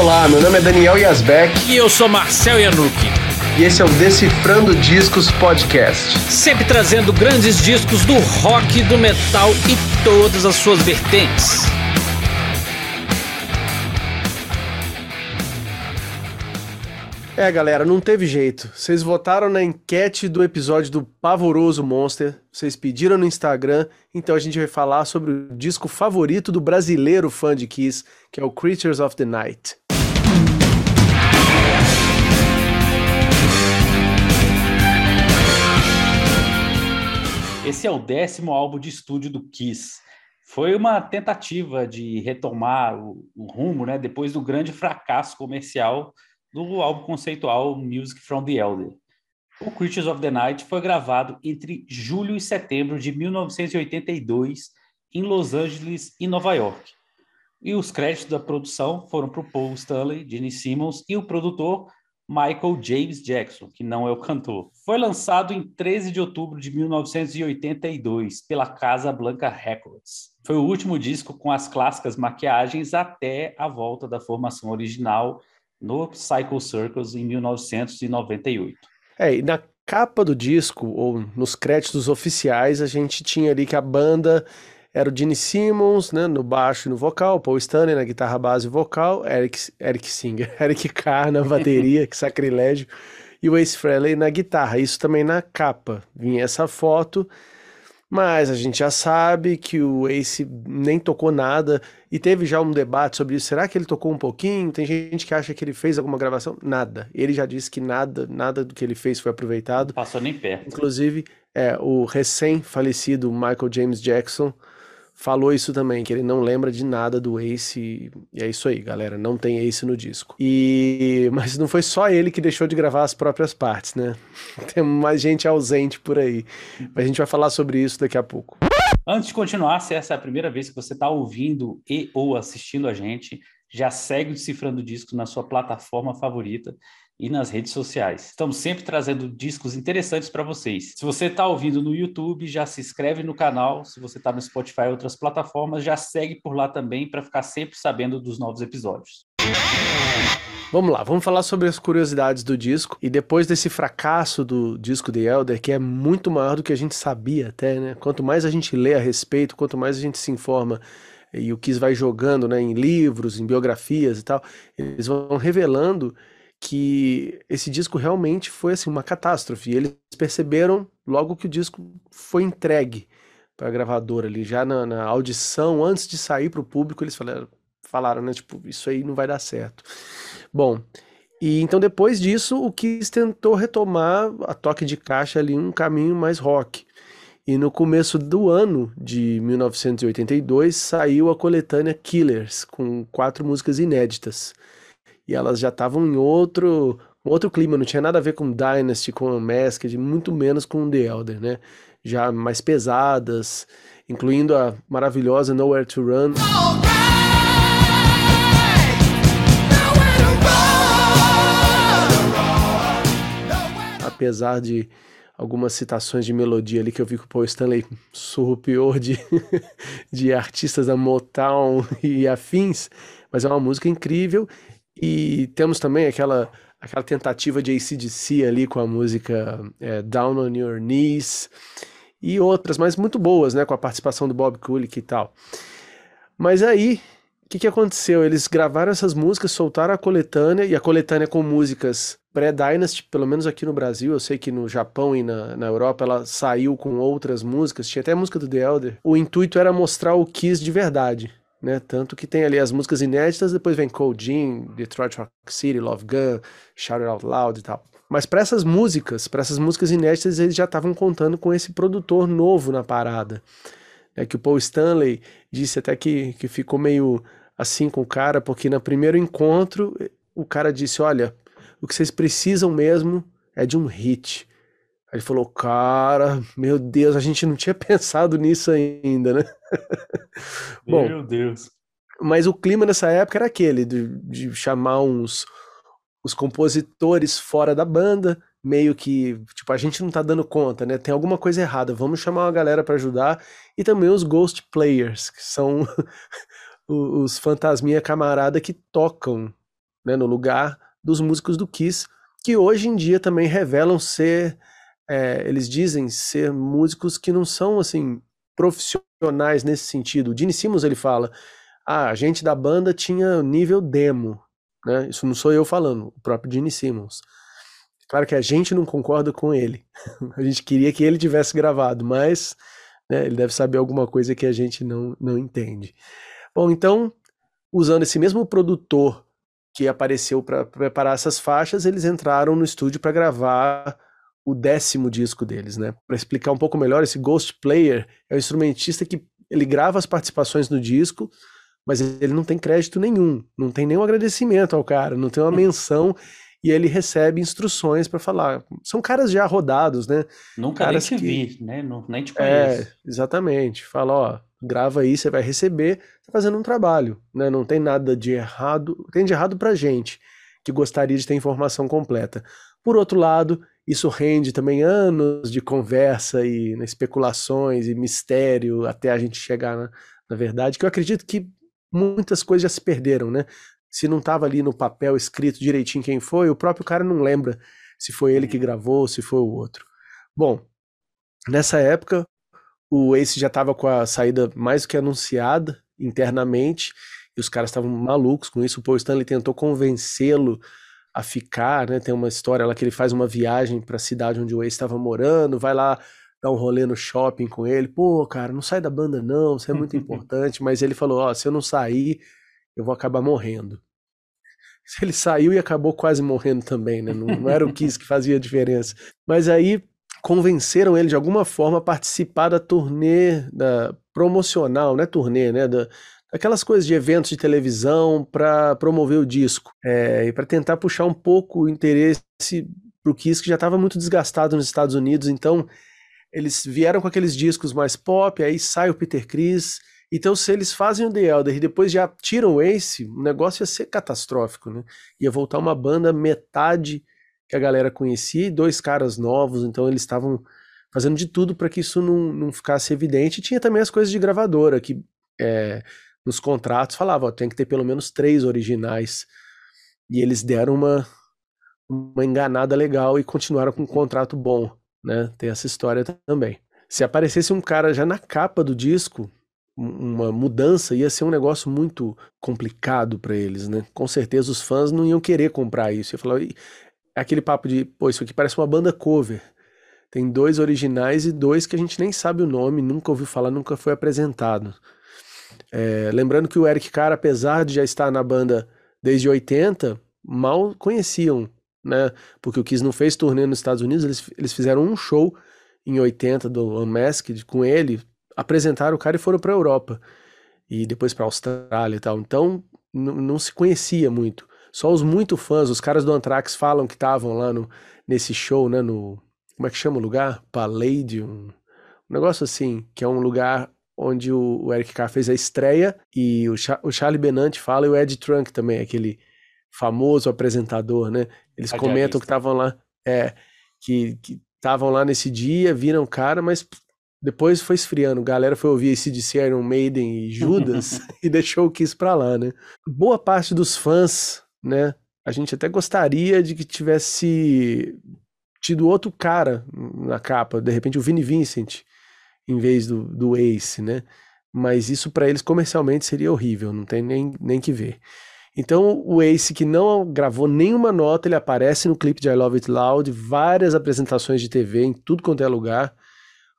Olá, meu nome é Daniel Yazbek. E eu sou Marcel Yanuki. E esse é o Decifrando Discos Podcast. Sempre trazendo grandes discos do rock, do metal e todas as suas vertentes. É, galera, não teve jeito. Vocês votaram na enquete do episódio do Pavoroso Monster, vocês pediram no Instagram, então a gente vai falar sobre o disco favorito do brasileiro fã de Kiss, que é o Creatures of the Night. Esse é o décimo álbum de estúdio do Kiss. Foi uma tentativa de retomar o, o rumo, né, depois do grande fracasso comercial do álbum conceitual Music from the Elder. O Creatures of the Night foi gravado entre julho e setembro de 1982 em Los Angeles e Nova York. E os créditos da produção foram para o Paul Stanley, Gene Simmons e o produtor Michael James Jackson, que não é o cantor. Foi lançado em 13 de outubro de 1982 pela Casa Blanca Records. Foi o último disco com as clássicas maquiagens até a volta da formação original no Psycho Circus em 1998. É, e na capa do disco, ou nos créditos oficiais, a gente tinha ali que a banda era o Gene Simmons, né, no baixo e no vocal, Paul Stanley na guitarra base e vocal, Eric, Eric Singer, Eric Carr na bateria, que sacrilégio, e o Ace Frehley na guitarra. Isso também na capa. Vinha essa foto mas a gente já sabe que o Ace nem tocou nada e teve já um debate sobre isso. Será que ele tocou um pouquinho? Tem gente que acha que ele fez alguma gravação. Nada. Ele já disse que nada, nada do que ele fez foi aproveitado. Passou nem perto. Inclusive, é, o recém-falecido Michael James Jackson falou isso também, que ele não lembra de nada do Ace, e é isso aí, galera, não tem Ace no disco. E mas não foi só ele que deixou de gravar as próprias partes, né? Tem mais gente ausente por aí. Mas a gente vai falar sobre isso daqui a pouco. Antes de continuar, se essa é a primeira vez que você está ouvindo e ou assistindo a gente, já segue o Decifrando Discos na sua plataforma favorita e nas redes sociais. Estamos sempre trazendo discos interessantes para vocês. Se você está ouvindo no YouTube, já se inscreve no canal. Se você está no Spotify e outras plataformas, já segue por lá também para ficar sempre sabendo dos novos episódios. Vamos lá, vamos falar sobre as curiosidades do disco. E depois desse fracasso do disco The Elder, que é muito maior do que a gente sabia até, né? Quanto mais a gente lê a respeito, quanto mais a gente se informa e o Kiss vai jogando né, em livros, em biografias e tal, eles vão revelando que esse disco realmente foi assim uma catástrofe. Eles perceberam logo que o disco foi entregue para a gravadora ali, já na, na, audição, antes de sair para o público, eles falaram, falaram, né, tipo, isso aí não vai dar certo. Bom, e então depois disso, o Kiss tentou retomar a toque de caixa ali um caminho mais rock. E no começo do ano de 1982 saiu a coletânea Killers, com quatro músicas inéditas e elas já estavam em outro outro clima, não tinha nada a ver com Dynasty, com Masked, muito menos com The Elder, né? Já mais pesadas, incluindo a maravilhosa Nowhere to Run. Apesar de algumas citações de melodia ali que eu vi que o Paul Stanley surrupiou de, de artistas da Motown e afins, mas é uma música incrível e temos também aquela, aquela tentativa de ACDC ali com a música é, Down on Your Knees e outras, mas muito boas, né? Com a participação do Bob Kulick e tal. Mas aí, o que, que aconteceu? Eles gravaram essas músicas, soltaram a coletânea, e a coletânea com músicas pré-Dynasty, pelo menos aqui no Brasil, eu sei que no Japão e na, na Europa ela saiu com outras músicas, tinha até a música do The Elder. O intuito era mostrar o Kiss de verdade né? Tanto que tem ali as músicas inéditas, depois vem Cold Jean, Detroit Rock City, Love Gun, Shout It Out Loud e tal. Mas para essas músicas, para essas músicas inéditas, eles já estavam contando com esse produtor novo na parada. É que o Paul Stanley disse até que, que ficou meio assim com o cara, porque no primeiro encontro o cara disse: Olha, o que vocês precisam mesmo é de um hit. Aí ele falou, cara, meu Deus, a gente não tinha pensado nisso ainda, né? Bom, meu Deus. Mas o clima nessa época era aquele, de, de chamar uns os compositores fora da banda, meio que, tipo, a gente não tá dando conta, né? Tem alguma coisa errada, vamos chamar uma galera para ajudar. E também os ghost players, que são os fantasminha camarada que tocam né, no lugar dos músicos do Kiss, que hoje em dia também revelam ser, é, eles dizem ser músicos que não são assim profissionais nesse sentido. O Gene Simmons ele fala, ah, a gente da banda tinha nível demo, né? Isso não sou eu falando, o próprio Gene Simmons. Claro que a gente não concorda com ele. a gente queria que ele tivesse gravado, mas né, ele deve saber alguma coisa que a gente não, não entende. Bom, então, usando esse mesmo produtor que apareceu para preparar essas faixas, eles entraram no estúdio para gravar o décimo disco deles, né? Para explicar um pouco melhor, esse Ghost Player é um instrumentista que ele grava as participações no disco, mas ele não tem crédito nenhum, não tem nenhum agradecimento ao cara, não tem uma menção e ele recebe instruções para falar. São caras já rodados, né? Nunca caras nem te que... vi, né? Não, nem te É, conheço. exatamente. Fala, ó, grava aí, você vai receber, tá fazendo um trabalho, né? Não tem nada de errado, tem de errado pra gente, que gostaria de ter informação completa. Por outro lado, isso rende também anos de conversa e né, especulações e mistério até a gente chegar na, na verdade, que eu acredito que muitas coisas já se perderam, né? Se não estava ali no papel escrito direitinho quem foi, o próprio cara não lembra se foi ele que gravou, se foi o outro. Bom, nessa época, o Ace já estava com a saída mais do que anunciada internamente, e os caras estavam malucos com isso. O Paul Stanley tentou convencê-lo a ficar, né? Tem uma história lá que ele faz uma viagem para a cidade onde o Ace estava morando, vai lá dar um rolê no shopping com ele. Pô, cara, não sai da banda não, isso é muito importante. Mas ele falou: Ó, se eu não sair, eu vou acabar morrendo. Ele saiu e acabou quase morrendo também, né? Não, não era o Kiss que fazia a diferença. Mas aí convenceram ele de alguma forma a participar da turnê da promocional, não é turnê, né? Da, aquelas coisas de eventos de televisão para promover o disco é, e para tentar puxar um pouco o interesse para o Kiss que já estava muito desgastado nos Estados Unidos. Então eles vieram com aqueles discos mais pop, aí sai o Peter Chris. Então, se eles fazem o The Elder e depois já tiram o Ace, o negócio ia ser catastrófico, né? Ia voltar uma banda metade que a galera conhecia e dois caras novos, então eles estavam fazendo de tudo para que isso não, não ficasse evidente. E tinha também as coisas de gravadora, que é, nos contratos falava, ó, tem que ter pelo menos três originais. E eles deram uma, uma enganada legal e continuaram com um contrato bom, né? Tem essa história também. Se aparecesse um cara já na capa do disco, uma mudança ia ser um negócio muito complicado para eles, né? Com certeza os fãs não iam querer comprar isso. Ia falar, aquele papo de, pô, isso aqui parece uma banda cover. Tem dois originais e dois que a gente nem sabe o nome, nunca ouviu falar, nunca foi apresentado. É, lembrando que o Eric Carr, apesar de já estar na banda desde 80, mal conheciam, né? Porque o Kiss não fez turnê nos Estados Unidos, eles, eles fizeram um show em 80 do Unmasked com ele, apresentaram o cara e foram para a Europa. E depois para a Austrália e tal. Então, não se conhecia muito. Só os muito fãs, os caras do Anthrax falam que estavam lá no, nesse show, né? No. Como é que chama o lugar? Palladium. Um negócio assim, que é um lugar onde o, o Eric Carr fez a estreia e o, Cha o Charlie Benante fala e o Ed Trunk também, aquele famoso apresentador, né? Eles comentam que estavam lá, é, que estavam lá nesse dia, viram o cara, mas depois foi esfriando. A galera foi ouvir esse de Iron Maiden e Judas e deixou o Kiss pra lá, né? Boa parte dos fãs, né? A gente até gostaria de que tivesse tido outro cara na capa, de repente o Vini Vincent, em vez do, do Ace, né? Mas isso para eles comercialmente seria horrível, não tem nem, nem que ver. Então o Ace, que não gravou nenhuma nota, ele aparece no clipe de I Love It Loud, várias apresentações de TV em tudo quanto é lugar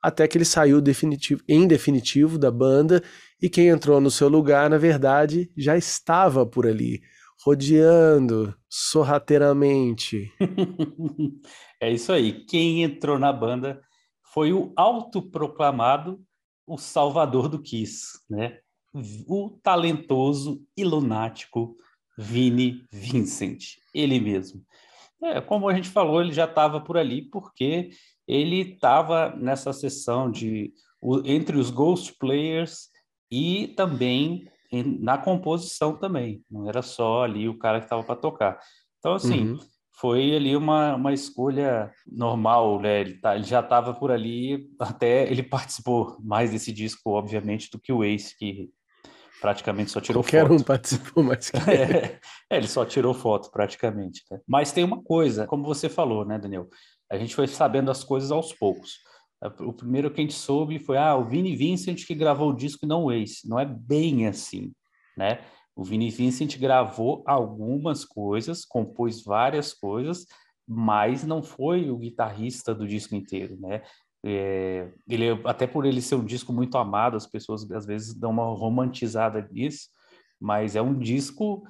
até que ele saiu definitivo, em definitivo da banda e quem entrou no seu lugar, na verdade, já estava por ali, rodeando sorrateiramente. é isso aí. Quem entrou na banda foi o autoproclamado o salvador do Kiss, né? O talentoso e lunático Vini Vincent, ele mesmo. É, como a gente falou, ele já estava por ali porque ele estava nessa sessão de entre os Ghost Players e também na composição também. Não era só ali o cara que estava para tocar. Então, assim, uhum. Foi ali uma, uma escolha normal, né? Ele, tá, ele já estava por ali, até ele participou mais desse disco, obviamente, do que o Ace, que praticamente só tirou Qualquer foto. um participou mais que é, é, ele só tirou foto praticamente. Né? Mas tem uma coisa, como você falou, né, Daniel? A gente foi sabendo as coisas aos poucos. O primeiro que a gente soube foi ah, o Vini Vincent que gravou o disco e não o Ace. Não é bem assim, né? O Vini Vincent gravou algumas coisas, compôs várias coisas, mas não foi o guitarrista do disco inteiro, né? É, ele até por ele ser um disco muito amado, as pessoas às vezes dão uma romantizada nisso, mas é um disco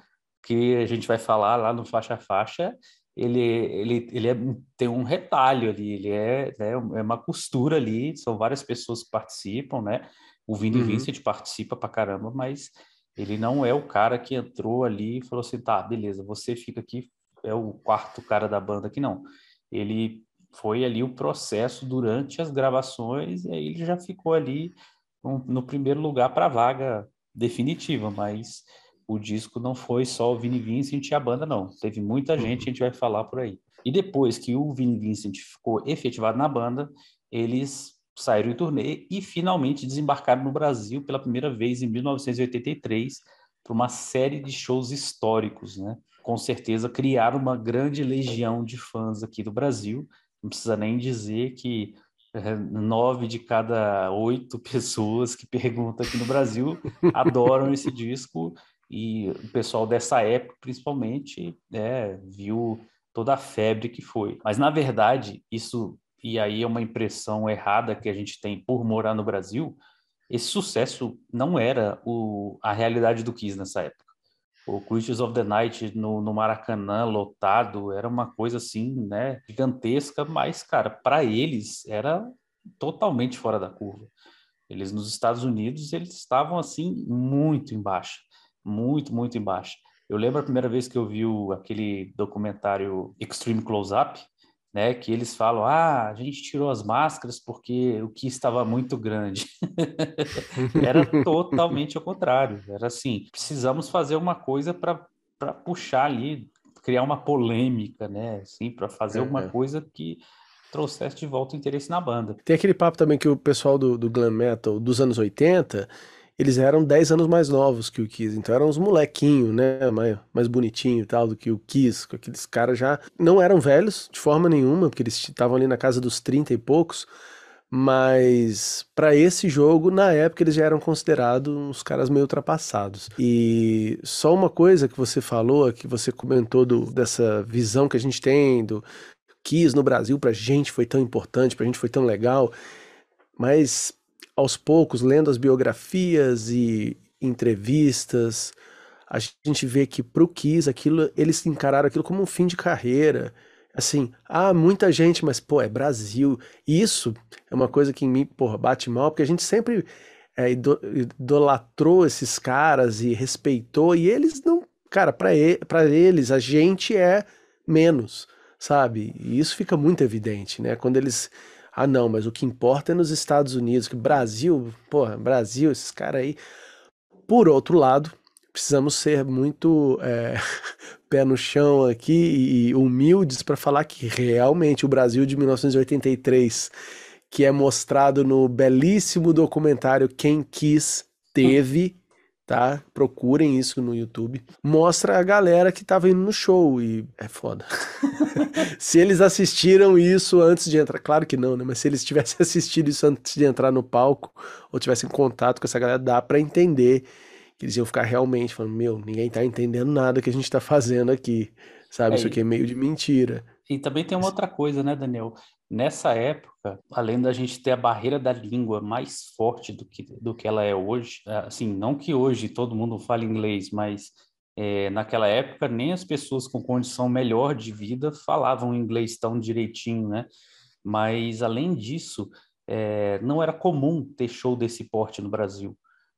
que a gente vai falar lá no faixa faixa. Ele, ele, ele é, tem um retalho ali, ele é, né, é uma costura ali, são várias pessoas que participam, né? O Vini uhum. Vincent participa pra caramba, mas ele não é o cara que entrou ali e falou assim, tá, beleza, você fica aqui, é o quarto cara da banda aqui, não. Ele foi ali o processo durante as gravações e aí ele já ficou ali no, primeiro lugar para a vaga definitiva, mas o disco não foi só o Vini Vincent e a banda, não. Teve muita gente, a gente vai falar por aí. E depois que o Vini Vincent ficou efetivado na banda, eles saíram em turnê e finalmente desembarcaram no Brasil pela primeira vez em 1983 para uma série de shows históricos, né? Com certeza criaram uma grande legião de fãs aqui do Brasil. Não precisa nem dizer que é, nove de cada oito pessoas que perguntam aqui no Brasil adoram esse disco e o pessoal dessa época, principalmente, é, viu toda a febre que foi. Mas na verdade, isso e aí é uma impressão errada que a gente tem por morar no Brasil, esse sucesso não era o, a realidade do Kiss nessa época. O Creatures of the Night no, no Maracanã lotado era uma coisa assim, né, gigantesca, mas cara, para eles era totalmente fora da curva. Eles nos Estados Unidos, eles estavam assim muito embaixo, muito, muito embaixo. Eu lembro a primeira vez que eu vi o, aquele documentário Extreme Close Up, né, que eles falam, ah, a gente tirou as máscaras porque o que estava muito grande. era totalmente ao contrário. Era assim, precisamos fazer uma coisa para puxar ali, criar uma polêmica, né, assim, para fazer uhum. alguma coisa que trouxesse de volta o interesse na banda. Tem aquele papo também que o pessoal do, do glam metal dos anos 80 eles eram 10 anos mais novos que o Kiss, então eram uns molequinhos, né, mais, mais bonitinho e tal do que o Kiss, com aqueles caras já não eram velhos de forma nenhuma, porque eles estavam ali na casa dos 30 e poucos, mas para esse jogo, na época, eles já eram considerados uns caras meio ultrapassados. E só uma coisa que você falou, que você comentou do, dessa visão que a gente tem do Kiss no Brasil pra gente foi tão importante, pra gente foi tão legal, mas aos poucos, lendo as biografias e entrevistas, a gente vê que pro Kiss aquilo, eles encararam aquilo como um fim de carreira. Assim, ah, muita gente, mas pô, é Brasil. Isso é uma coisa que em mim, porra, bate mal, porque a gente sempre é, idolatrou esses caras e respeitou, e eles não, cara, para eles a gente é menos, sabe? E isso fica muito evidente, né? Quando eles ah, não, mas o que importa é nos Estados Unidos, que Brasil, porra, Brasil, esses caras aí. Por outro lado, precisamos ser muito é, pé no chão aqui e humildes para falar que realmente o Brasil de 1983, que é mostrado no belíssimo documentário Quem Quis Teve, tá? Procurem isso no YouTube. Mostra a galera que tava indo no show e é foda. se eles assistiram isso antes de entrar, claro que não, né? Mas se eles tivessem assistido isso antes de entrar no palco ou tivessem contato com essa galera, dá para entender que eles iam ficar realmente falando: Meu, ninguém tá entendendo nada que a gente tá fazendo aqui, sabe? É, isso aqui é meio de mentira. E também tem uma outra coisa, né, Daniel? Nessa época, além da gente ter a barreira da língua mais forte do que, do que ela é hoje, assim, não que hoje todo mundo fale inglês, mas é, naquela época nem as pessoas com condição melhor de vida falavam inglês tão direitinho, né? Mas além disso, é, não era comum ter show desse porte no Brasil,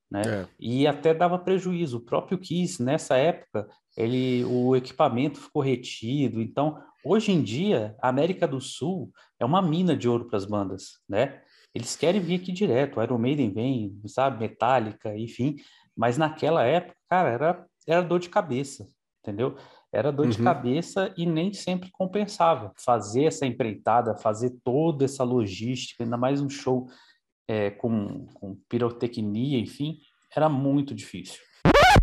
né? É. E até dava prejuízo. O próprio Kiss nessa época, ele, o equipamento ficou retido. Então, hoje em dia, a América do Sul é uma mina de ouro para as bandas, né? Eles querem vir aqui direto. O Iron Maiden vem, sabe, Metallica, enfim. Mas naquela época, cara, era era dor de cabeça, entendeu? Era dor uhum. de cabeça e nem sempre compensava. Fazer essa empreitada, fazer toda essa logística, ainda mais um show é, com, com pirotecnia, enfim, era muito difícil.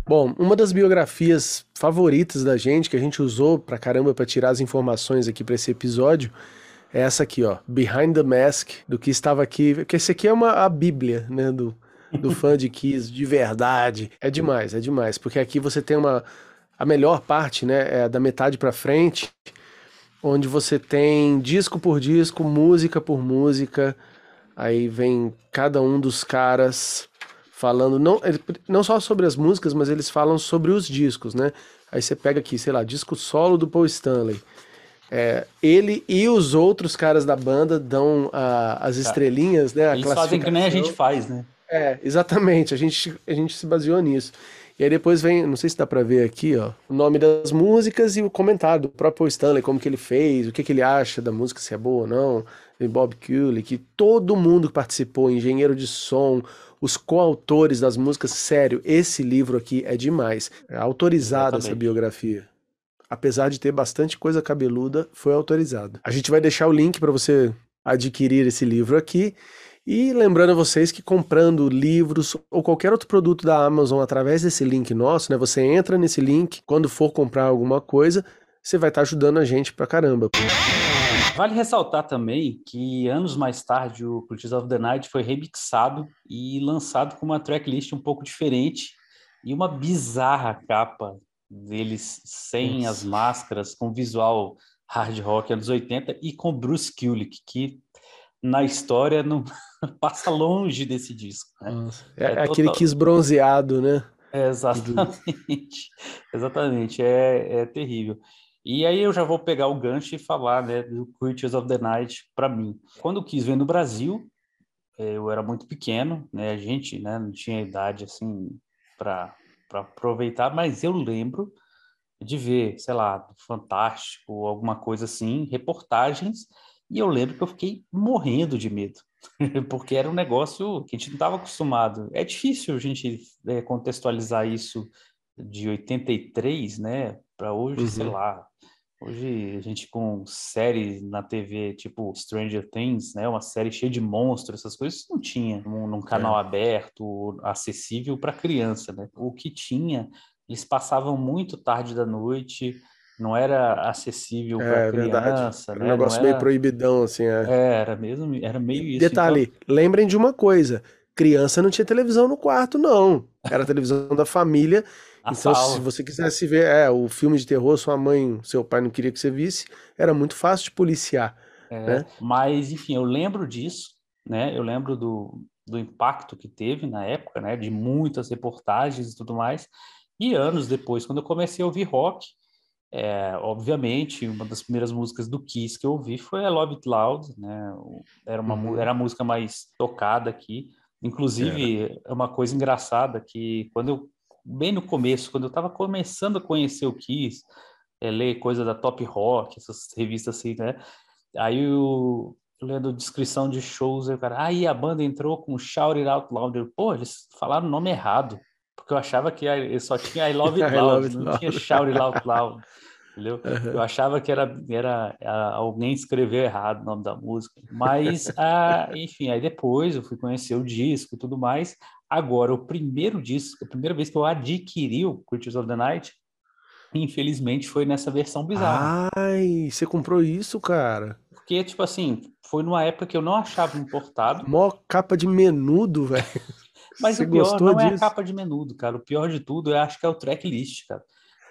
Bom, uma das biografias favoritas da gente, que a gente usou pra caramba para tirar as informações aqui para esse episódio, é essa aqui, ó, Behind the Mask, do que estava aqui, porque esse aqui é uma a bíblia, né, do, do fã de Kiss, de verdade. É demais, é demais, porque aqui você tem uma a melhor parte, né, é da metade para frente, onde você tem disco por disco, música por música, aí vem cada um dos caras falando não, não só sobre as músicas, mas eles falam sobre os discos, né? Aí você pega aqui, sei lá, disco solo do Paul Stanley. É, ele e os outros caras da banda dão a, as estrelinhas, né? A Eles fazem que nem a gente faz, né? É, exatamente. A gente, a gente se baseou nisso. E aí depois vem, não sei se dá pra ver aqui, ó, o nome das músicas e o comentário do próprio Stanley, como que ele fez, o que, que ele acha da música, se é boa ou não. Bob que todo mundo que participou, engenheiro de som, os coautores das músicas, sério, esse livro aqui é demais. É autorizada essa biografia apesar de ter bastante coisa cabeluda, foi autorizado. A gente vai deixar o link para você adquirir esse livro aqui. E lembrando a vocês que comprando livros ou qualquer outro produto da Amazon através desse link nosso, né? Você entra nesse link, quando for comprar alguma coisa, você vai estar tá ajudando a gente pra caramba. Vale ressaltar também que anos mais tarde o Cultures of the Night foi remixado e lançado com uma tracklist um pouco diferente e uma bizarra capa deles sem Nossa. as máscaras, com visual hard rock anos 80 e com Bruce Kulick, que na história não passa longe desse disco. Né? É, é, aquele total... Kiss bronzeado, né? É, exatamente, exatamente, é, é terrível. E aí eu já vou pegar o gancho e falar né, do Creatures of the Night para mim. Quando o Kiss veio no Brasil, é, eu era muito pequeno, né? A gente né, não tinha idade assim para para aproveitar, mas eu lembro de ver, sei lá, Fantástico, alguma coisa assim, reportagens, e eu lembro que eu fiquei morrendo de medo, porque era um negócio que a gente não estava acostumado. É difícil a gente é, contextualizar isso de 83, né, para hoje, uhum. sei lá, Hoje a gente com séries na TV, tipo Stranger Things, né, uma série cheia de monstros, essas coisas não tinha num, num canal é. aberto, acessível para criança, né? O que tinha, eles passavam muito tarde da noite, não era acessível para é, criança, né? Um negócio era... meio proibidão assim, é. é. era mesmo, era meio isso. Detalhe, então... lembrem de uma coisa, criança não tinha televisão no quarto não. Era a televisão da família então, se você quisesse ver é, o filme de terror, sua mãe, seu pai não queria que você visse, era muito fácil de policiar. É, né? Mas, enfim, eu lembro disso, né? Eu lembro do, do impacto que teve na época, né? De muitas reportagens e tudo mais. E anos depois, quando eu comecei a ouvir rock, é, obviamente, uma das primeiras músicas do Kiss que eu ouvi foi a Love It Loud, né? Era, uma, uhum. era a música mais tocada aqui. Inclusive, é uma coisa engraçada que quando eu bem no começo, quando eu estava começando a conhecer o Kiss, é, ler coisa da Top Rock, essas revistas assim, né? Aí eu, lendo descrição de shows, eu cara, aí a banda entrou com Shout It Out Loud. Eu, Pô, eles falaram o nome errado, porque eu achava que só tinha I Love It Loud, love it não loud. tinha Shout It Out Loud. Entendeu? Uhum. Eu achava que era, era, era, alguém escreveu errado o nome da música. Mas, ah, enfim, aí depois eu fui conhecer o disco e tudo mais. Agora, o primeiro disco, a primeira vez que eu adquiri o Creatures of the Night, infelizmente foi nessa versão bizarra. Ai, você comprou isso, cara? Porque, tipo assim, foi numa época que eu não achava importado. Mó capa de menudo, velho. Mas você o pior não disso? é a capa de menudo, cara. O pior de tudo, eu acho que é o tracklist, cara.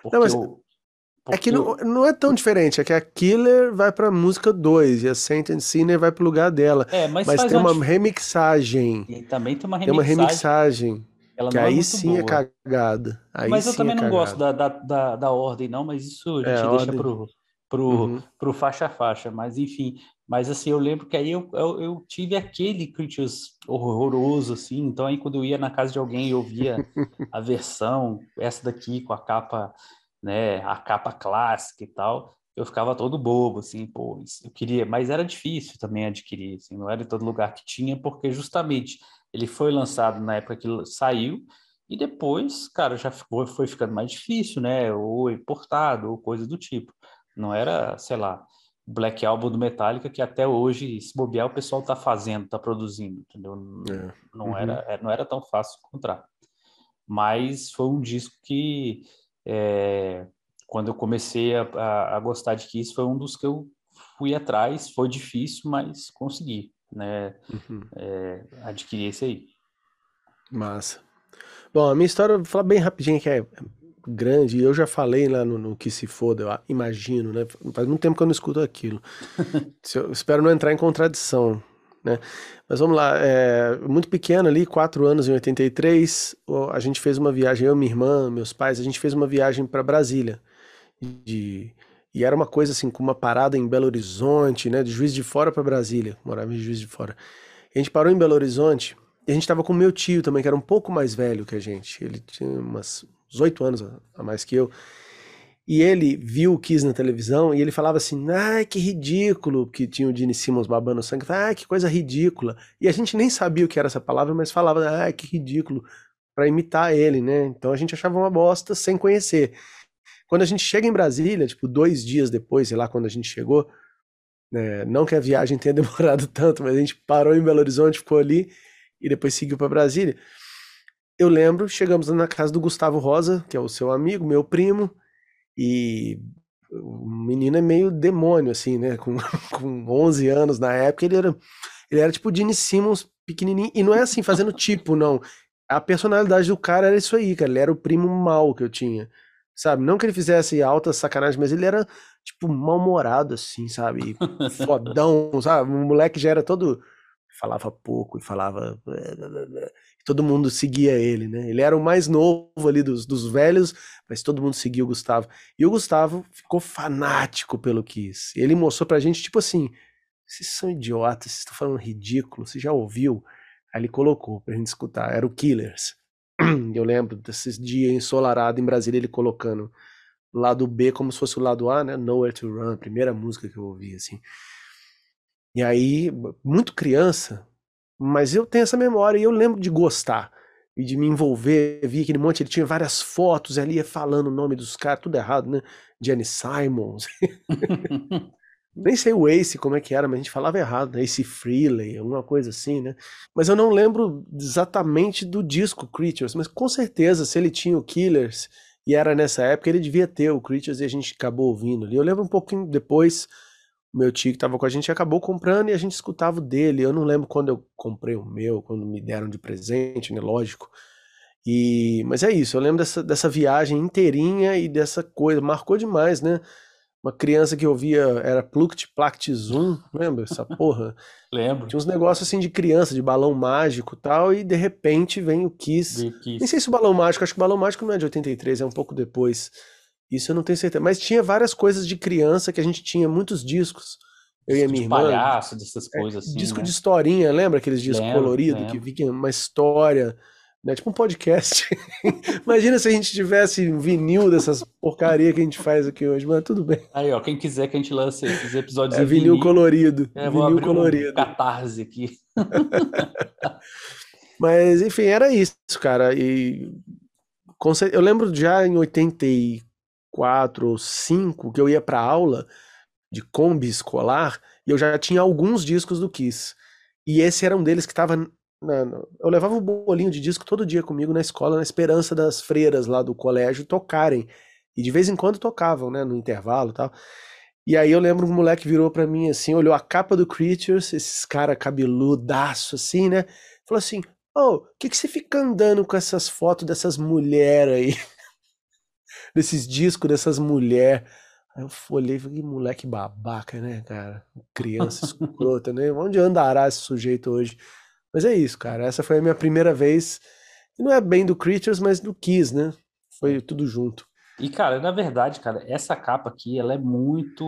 Porque não, mas... eu, porque... É que não, não é tão diferente, é que a Killer vai pra música 2 e a Saint and Sinner vai pro lugar dela. É, mas, mas tem uma remixagem. E também tem uma remixagem. Tem uma remixagem. Ela que aí é sim é boa. é cagada. Aí mas eu também é não gosto da, da, da, da, ordem, não, mas isso a é, gente é, deixa pro, pro, uhum. pro faixa a faixa. Mas enfim, mas assim, eu lembro que aí eu, eu, eu, tive aquele Creatures horroroso, assim, então aí quando eu ia na casa de alguém eu via a versão, essa daqui com a capa né, a capa clássica e tal, eu ficava todo bobo, assim, pô, eu queria, mas era difícil também adquirir, assim, não era em todo lugar que tinha, porque justamente ele foi lançado na época que saiu, e depois, cara, já foi, foi ficando mais difícil, né, ou importado, ou coisa do tipo, não era, sei lá, Black Album do Metallica, que até hoje, se bobear, o pessoal tá fazendo, tá produzindo, entendeu? É. Não, uhum. era, é, não era tão fácil encontrar. mas foi um disco que, é, quando eu comecei a, a, a, gostar de Kiss, foi um dos que eu fui atrás. Foi difícil, mas consegui né, uhum. é, adquirir esse aí. Massa. Bom, a minha história, vou falar bem rapidinho, que é grande, e eu já falei lá no, no, Que Se Foda, eu imagino, né? Faz muito tempo que eu não escuto aquilo. eu espero não entrar em contradição, né? Mas vamos lá, é, muito pequeno ali, quatro anos em 83, a gente fez uma viagem, eu, minha irmã, meus pais, a gente fez uma viagem para Brasília. De, e era uma coisa assim, com uma parada em Belo Horizonte, né? De Juiz de Fora para Brasília, morava em Juiz de Fora. A gente parou em Belo Horizonte, e a gente tava com meu tio também, que era um pouco mais velho que a gente. Ele tinha umas, uns oito anos a mais que eu. E ele viu o Kiss na televisão e ele falava assim: ai, que ridículo, que tinha o Gene Simmons babando sangue. Ai, que coisa ridícula. E a gente nem sabia o que era essa palavra, mas falava, ai, que ridículo, para imitar ele, né? Então a gente achava uma bosta sem conhecer. Quando a gente chega em Brasília, tipo, dois dias depois, sei lá, quando a gente chegou, né, não que a viagem tenha demorado tanto, mas a gente parou em Belo Horizonte, ficou ali e depois seguiu para Brasília. Eu lembro, chegamos na casa do Gustavo Rosa, que é o seu amigo, meu primo, e o menino é meio demônio, assim, né? Com, com 11 anos na época, ele era, ele era tipo Gene Simmons pequenininho. E não é assim, fazendo tipo, não. A personalidade do cara era isso aí, cara. Ele era o primo mal que eu tinha, sabe? Não que ele fizesse alta sacanagem, mas ele era, tipo, mal-humorado, assim, sabe? Fodão, sabe? O moleque já era todo falava pouco e falava. Todo mundo seguia ele, né? Ele era o mais novo ali dos, dos velhos, mas todo mundo seguia o Gustavo. E o Gustavo ficou fanático pelo Kiss. Ele mostrou pra gente, tipo assim: vocês são idiotas, vocês estão falando ridículo, você já ouviu? Aí ele colocou pra gente escutar, era o Killers. Eu lembro desses dias ensolarado em Brasília, ele colocando lado B como se fosse o lado A, né? Nowhere to Run, a primeira música que eu ouvi, assim. E aí, muito criança, mas eu tenho essa memória e eu lembro de gostar e de me envolver. Vi aquele monte, ele tinha várias fotos ali, falando o nome dos caras, tudo errado, né? Jenny Simons. Nem sei o Ace como é que era, mas a gente falava errado, né? Ace Frehley, alguma coisa assim, né? Mas eu não lembro exatamente do disco Creatures, mas com certeza se ele tinha o Killers e era nessa época, ele devia ter o Creatures e a gente acabou ouvindo ali. Eu lembro um pouquinho depois meu tio que estava com a gente acabou comprando e a gente escutava o dele. Eu não lembro quando eu comprei o meu, quando me deram de presente, né? Lógico. E, mas é isso, eu lembro dessa, dessa viagem inteirinha e dessa coisa, marcou demais, né? Uma criança que ouvia, era Pluct Plact Zoom, lembra essa porra? Lembro. Tinha uns negócios assim de criança, de balão mágico e tal, e de repente vem o Kiss. Kiss. Nem sei se o balão mágico, acho que o balão mágico não é de 83, é um pouco depois. Isso eu não tenho certeza. Mas tinha várias coisas de criança que a gente tinha muitos discos. Eu e a minha de irmã. palhaço, dessas é, coisas assim. Disco né? de historinha, lembra aqueles discos coloridos que vinha uma história, né? Tipo um podcast. Imagina se a gente tivesse um vinil dessas porcaria que a gente faz aqui hoje, mas tudo bem. Aí, ó, quem quiser que a gente lance esses episódios é, vinil, vinil colorido. É, vinil vou colorido. Um catarse aqui. mas, enfim, era isso, cara. E eu lembro já em 80 quatro ou cinco que eu ia para aula de Kombi escolar e eu já tinha alguns discos do Kiss. E esse era um deles que estava. Eu levava o um bolinho de disco todo dia comigo na escola, na esperança das freiras lá do colégio tocarem. E de vez em quando tocavam, né, no intervalo e tal. E aí eu lembro um moleque virou para mim assim, olhou a capa do Creatures, esses cara cabeludaço assim, né? Falou assim: Ô, oh, o que, que você fica andando com essas fotos dessas mulheres aí? desses discos dessas mulheres. Aí eu olhei e falei, que moleque babaca, né, cara? Criança escrota, né? Onde andará esse sujeito hoje? Mas é isso, cara. Essa foi a minha primeira vez. E não é bem do Creatures, mas do Kiss, né? Foi tudo junto. E, cara, na verdade, cara, essa capa aqui, ela é muito,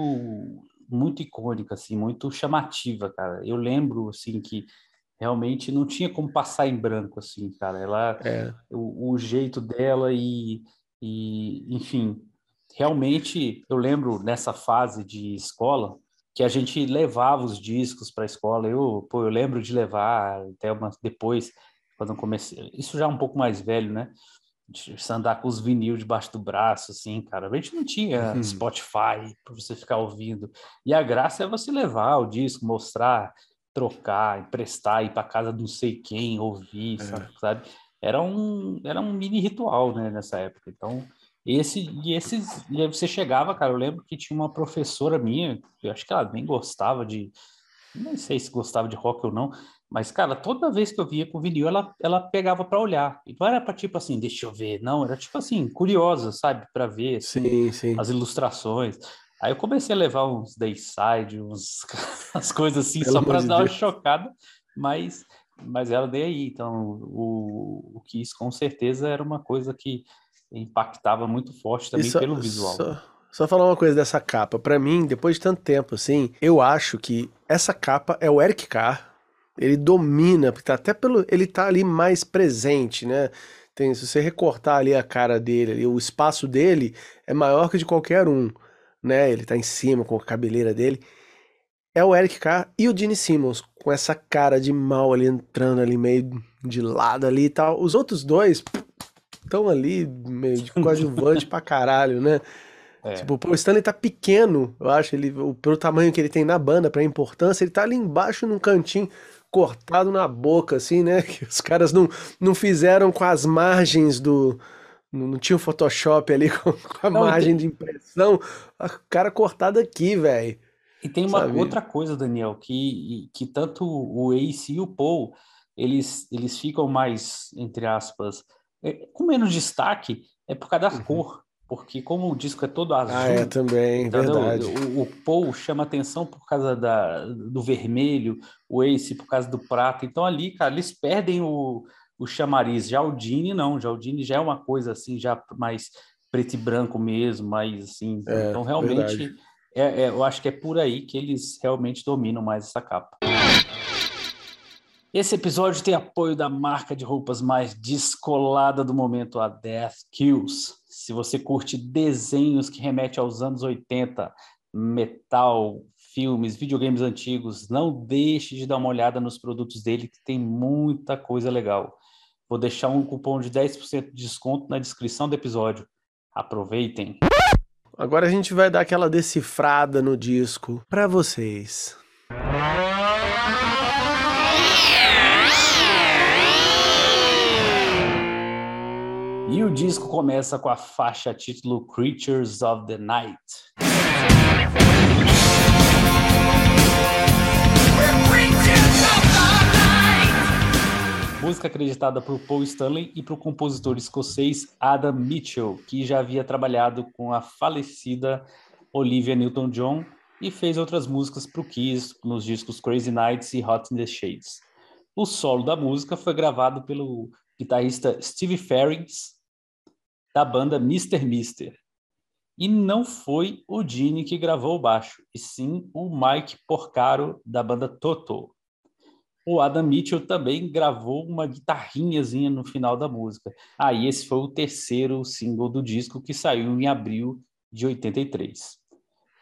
muito icônica, assim, muito chamativa, cara. Eu lembro, assim, que realmente não tinha como passar em branco, assim, cara. Ela, é. o, o jeito dela e e, enfim, realmente eu lembro nessa fase de escola que a gente levava os discos para a escola. Eu, pô, eu lembro de levar até uma, depois, quando eu comecei. Isso já é um pouco mais velho, né? De andar com os vinil debaixo do braço, assim, cara. A gente não tinha uhum. Spotify para você ficar ouvindo. E a graça é você levar o disco, mostrar, trocar, emprestar, ir para casa de não sei quem, ouvir, é. sabe? Era um, era um mini ritual, né, nessa época. Então, esse, e esses, e você chegava, cara, eu lembro que tinha uma professora minha, eu acho que ela nem gostava de, não sei se gostava de rock ou não, mas, cara, toda vez que eu via com vinil, ela, ela pegava para olhar. E não era para tipo assim, deixa eu ver, não, era tipo assim, curiosa, sabe, para ver assim, sim, sim. as ilustrações. Aí eu comecei a levar uns Dayside, uns as coisas assim, Pelo só para dar uma chocada, mas mas ela dei aí. Então, o, o Kiss com certeza era uma coisa que impactava muito forte também só, pelo visual. Só, só falar uma coisa dessa capa. Para mim, depois de tanto tempo assim, eu acho que essa capa é o Eric Carr ele domina, porque tá até pelo. Ele tá ali mais presente, né? Tem, se você recortar ali a cara dele, ali, o espaço dele é maior que de qualquer um, né? Ele tá em cima com a cabeleira dele. É o Eric Carr e o Gene Simmons, com essa cara de mal ali entrando ali meio de lado ali e tal. Os outros dois estão ali meio de coadjuvante pra caralho, né? É. Tipo, o Stanley tá pequeno, eu acho, ele, pelo tamanho que ele tem na banda, pra importância, ele tá ali embaixo num cantinho cortado na boca, assim, né? Que os caras não, não fizeram com as margens do. Não, tinha o Photoshop ali com, com a não, margem tem... de impressão. O cara cortado aqui, velho. E tem uma sabe? outra coisa, Daniel, que, que tanto o Ace e o Paul, eles, eles ficam mais, entre aspas, é, com menos destaque, é por causa da uhum. cor porque como o disco é todo azul, ah, é também, entendeu? verdade. O, o Paul chama atenção por causa da, do vermelho, o Ace por causa do prata. Então ali, cara, eles perdem o, o chamariz. Já o Dini não, já o Dini já é uma coisa assim, já mais preto e branco mesmo, mais assim. É, então realmente, é, é, eu acho que é por aí que eles realmente dominam mais essa capa. Esse episódio tem apoio da marca de roupas mais descolada do momento, a Death Kills. Se você curte desenhos que remetem aos anos 80, metal, filmes, videogames antigos, não deixe de dar uma olhada nos produtos dele, que tem muita coisa legal. Vou deixar um cupom de 10% de desconto na descrição do episódio. Aproveitem! Agora a gente vai dar aquela decifrada no disco para vocês. E o disco começa com a faixa título Creatures of the Night. Música acreditada por Paul Stanley e para o compositor escocês Adam Mitchell, que já havia trabalhado com a falecida Olivia Newton-John e fez outras músicas para o Kiss nos discos Crazy Nights e Hot in the Shades. O solo da música foi gravado pelo guitarrista Steve Ferrings da banda Mr. Mister. E não foi o Gene que gravou o baixo, e sim o Mike Porcaro da banda Toto. O Adam Mitchell também gravou uma guitarrinhazinha no final da música. Aí ah, esse foi o terceiro single do disco que saiu em abril de 83.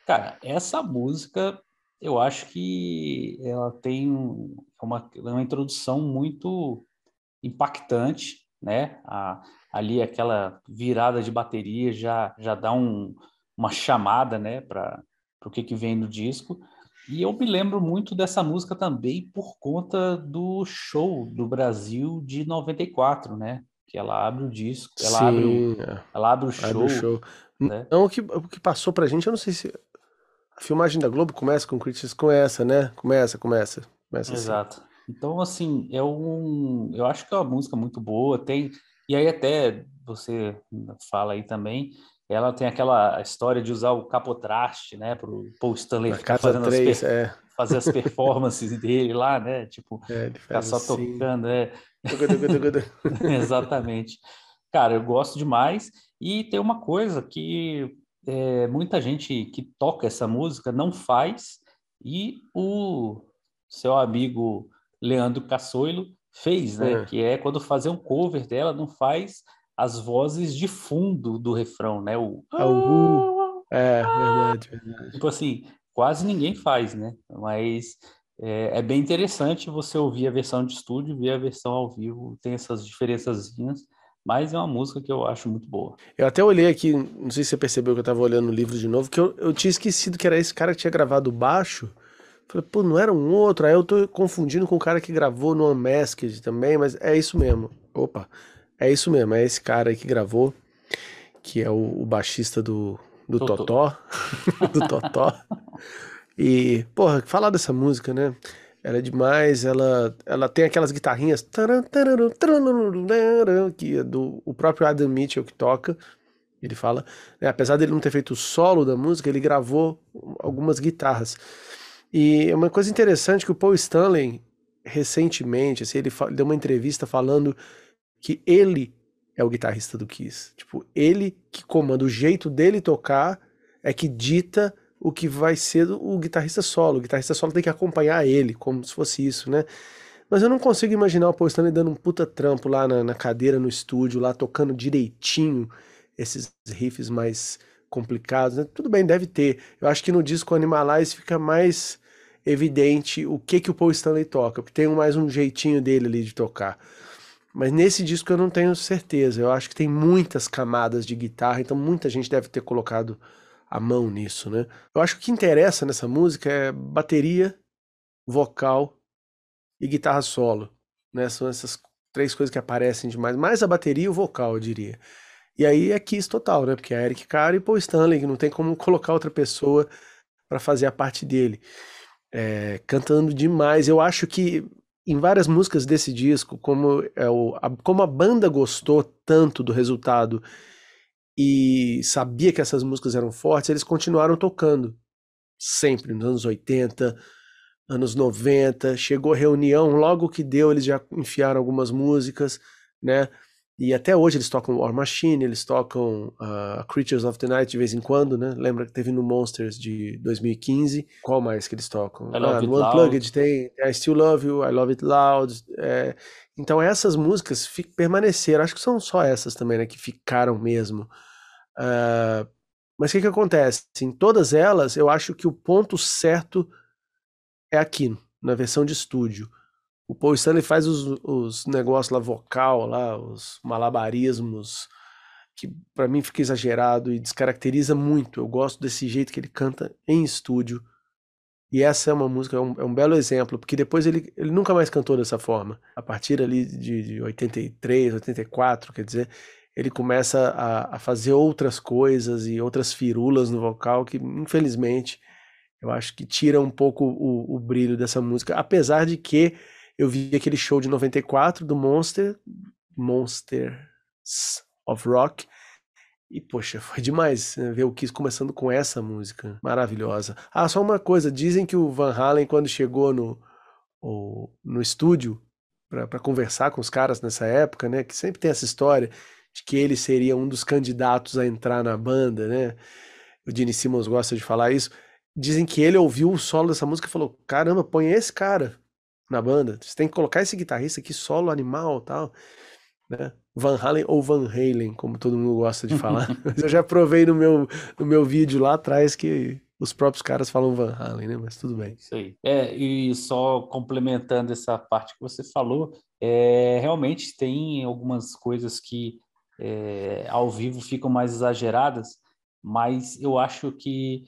Cara, essa música eu acho que ela tem uma, uma introdução muito impactante, né? A, ali aquela virada de bateria já, já dá um, uma chamada né, para o que, que vem no disco. E eu me lembro muito dessa música também por conta do show do Brasil de 94, né? Que ela abre o disco, ela, Sim, abre, o, é. ela abre o show. Abre o show. Né? Não, o que, o que passou pra gente, eu não sei se. A filmagem da Globo começa com Critics, começa, né? Começa, começa. começa assim. Exato. Então, assim, é um. Eu acho que é uma música muito boa. Tem e aí até você fala aí também, ela tem aquela história de usar o capotraste, né, para o Paul Stanley ficar fazendo 3, as é. fazer as performances dele lá, né, tipo, é, ficar só assim. tocando, é. Exatamente. Cara, eu gosto demais e tem uma coisa que é, muita gente que toca essa música não faz e o seu amigo Leandro Cassoilo fez, né? É. Que é quando fazer um cover dela, não faz as vozes de fundo do refrão, né? O é, verdade, verdade. Tipo assim, quase ninguém faz, né? Mas é, é, bem interessante você ouvir a versão de estúdio, ver a versão ao vivo, tem essas diferençazinhas, mas é uma música que eu acho muito boa. Eu até olhei aqui, não sei se você percebeu que eu estava olhando o livro de novo, que eu, eu tinha esquecido que era esse cara que tinha gravado o baixo. Falei, pô, não era um outro? Aí eu tô confundindo com o cara que gravou no Unmasked também, mas é isso mesmo. Opa, é isso mesmo, é esse cara aí que gravou, que é o, o baixista do, do Totó, Totó do Totó. E, porra, falar dessa música, né? Ela é demais, ela, ela tem aquelas guitarrinhas que é do o próprio Adam Mitchell que toca. Ele fala, né, apesar dele não ter feito o solo da música, ele gravou algumas guitarras. E é uma coisa interessante que o Paul Stanley recentemente, assim, ele, ele deu uma entrevista falando que ele é o guitarrista do Kiss. Tipo, ele que comanda o jeito dele tocar é que dita o que vai ser o guitarrista solo. O guitarrista solo tem que acompanhar ele, como se fosse isso, né? Mas eu não consigo imaginar o Paul Stanley dando um puta trampo lá na, na cadeira, no estúdio, lá tocando direitinho esses riffs mais complicados. Né? Tudo bem, deve ter. Eu acho que no disco Animalize fica mais evidente o que que o Paul Stanley toca, porque tem mais um jeitinho dele ali de tocar. Mas nesse disco eu não tenho certeza. Eu acho que tem muitas camadas de guitarra, então muita gente deve ter colocado a mão nisso, né? Eu acho que o que interessa nessa música é bateria, vocal e guitarra solo, né? São essas três coisas que aparecem demais, mais a bateria e o vocal, eu diria. E aí é Kiss total, né? Porque é Eric Carr e Paul Stanley, que não tem como colocar outra pessoa para fazer a parte dele. É, cantando demais. Eu acho que em várias músicas desse disco, como, é o, a, como a banda gostou tanto do resultado e sabia que essas músicas eram fortes, eles continuaram tocando. Sempre, nos anos 80, anos 90. Chegou reunião, logo que deu, eles já enfiaram algumas músicas, né? E até hoje eles tocam War Machine, eles tocam uh, Creatures of the Night de vez em quando, né? Lembra que teve no Monsters de 2015. Qual mais que eles tocam? I Love ah, It no Unplugged tem I Still Love You, I Love It Loud. É... Então essas músicas permaneceram, acho que são só essas também, né? Que ficaram mesmo. Uh, mas o que, que acontece? Em todas elas, eu acho que o ponto certo é aqui, na versão de estúdio. O Paul Stanley faz os, os negócios lá vocal, lá, os malabarismos, que para mim fica exagerado e descaracteriza muito. Eu gosto desse jeito que ele canta em estúdio. E essa é uma música, é um, é um belo exemplo, porque depois ele, ele nunca mais cantou dessa forma. A partir ali de, de 83, 84, quer dizer, ele começa a, a, fazer outras coisas e outras firulas no vocal que, infelizmente, eu acho que tira um pouco o, o brilho dessa música. Apesar de que eu vi aquele show de 94 do Monster, Monsters of Rock, e poxa, foi demais né, ver o Kiss começando com essa música maravilhosa. Ah, só uma coisa, dizem que o Van Halen quando chegou no, o, no estúdio para conversar com os caras nessa época, né, que sempre tem essa história de que ele seria um dos candidatos a entrar na banda, né? O Gene Simmons gosta de falar isso. Dizem que ele ouviu o solo dessa música e falou: "Caramba, põe esse cara na banda. Você tem que colocar esse guitarrista aqui, solo animal tal. Né? Van Halen ou Van Halen, como todo mundo gosta de falar. Mas eu já provei no meu, no meu vídeo lá atrás que os próprios caras falam Van Halen, né? Mas tudo bem. Isso aí. É, e só complementando essa parte que você falou, é, realmente tem algumas coisas que é, ao vivo ficam mais exageradas, mas eu acho que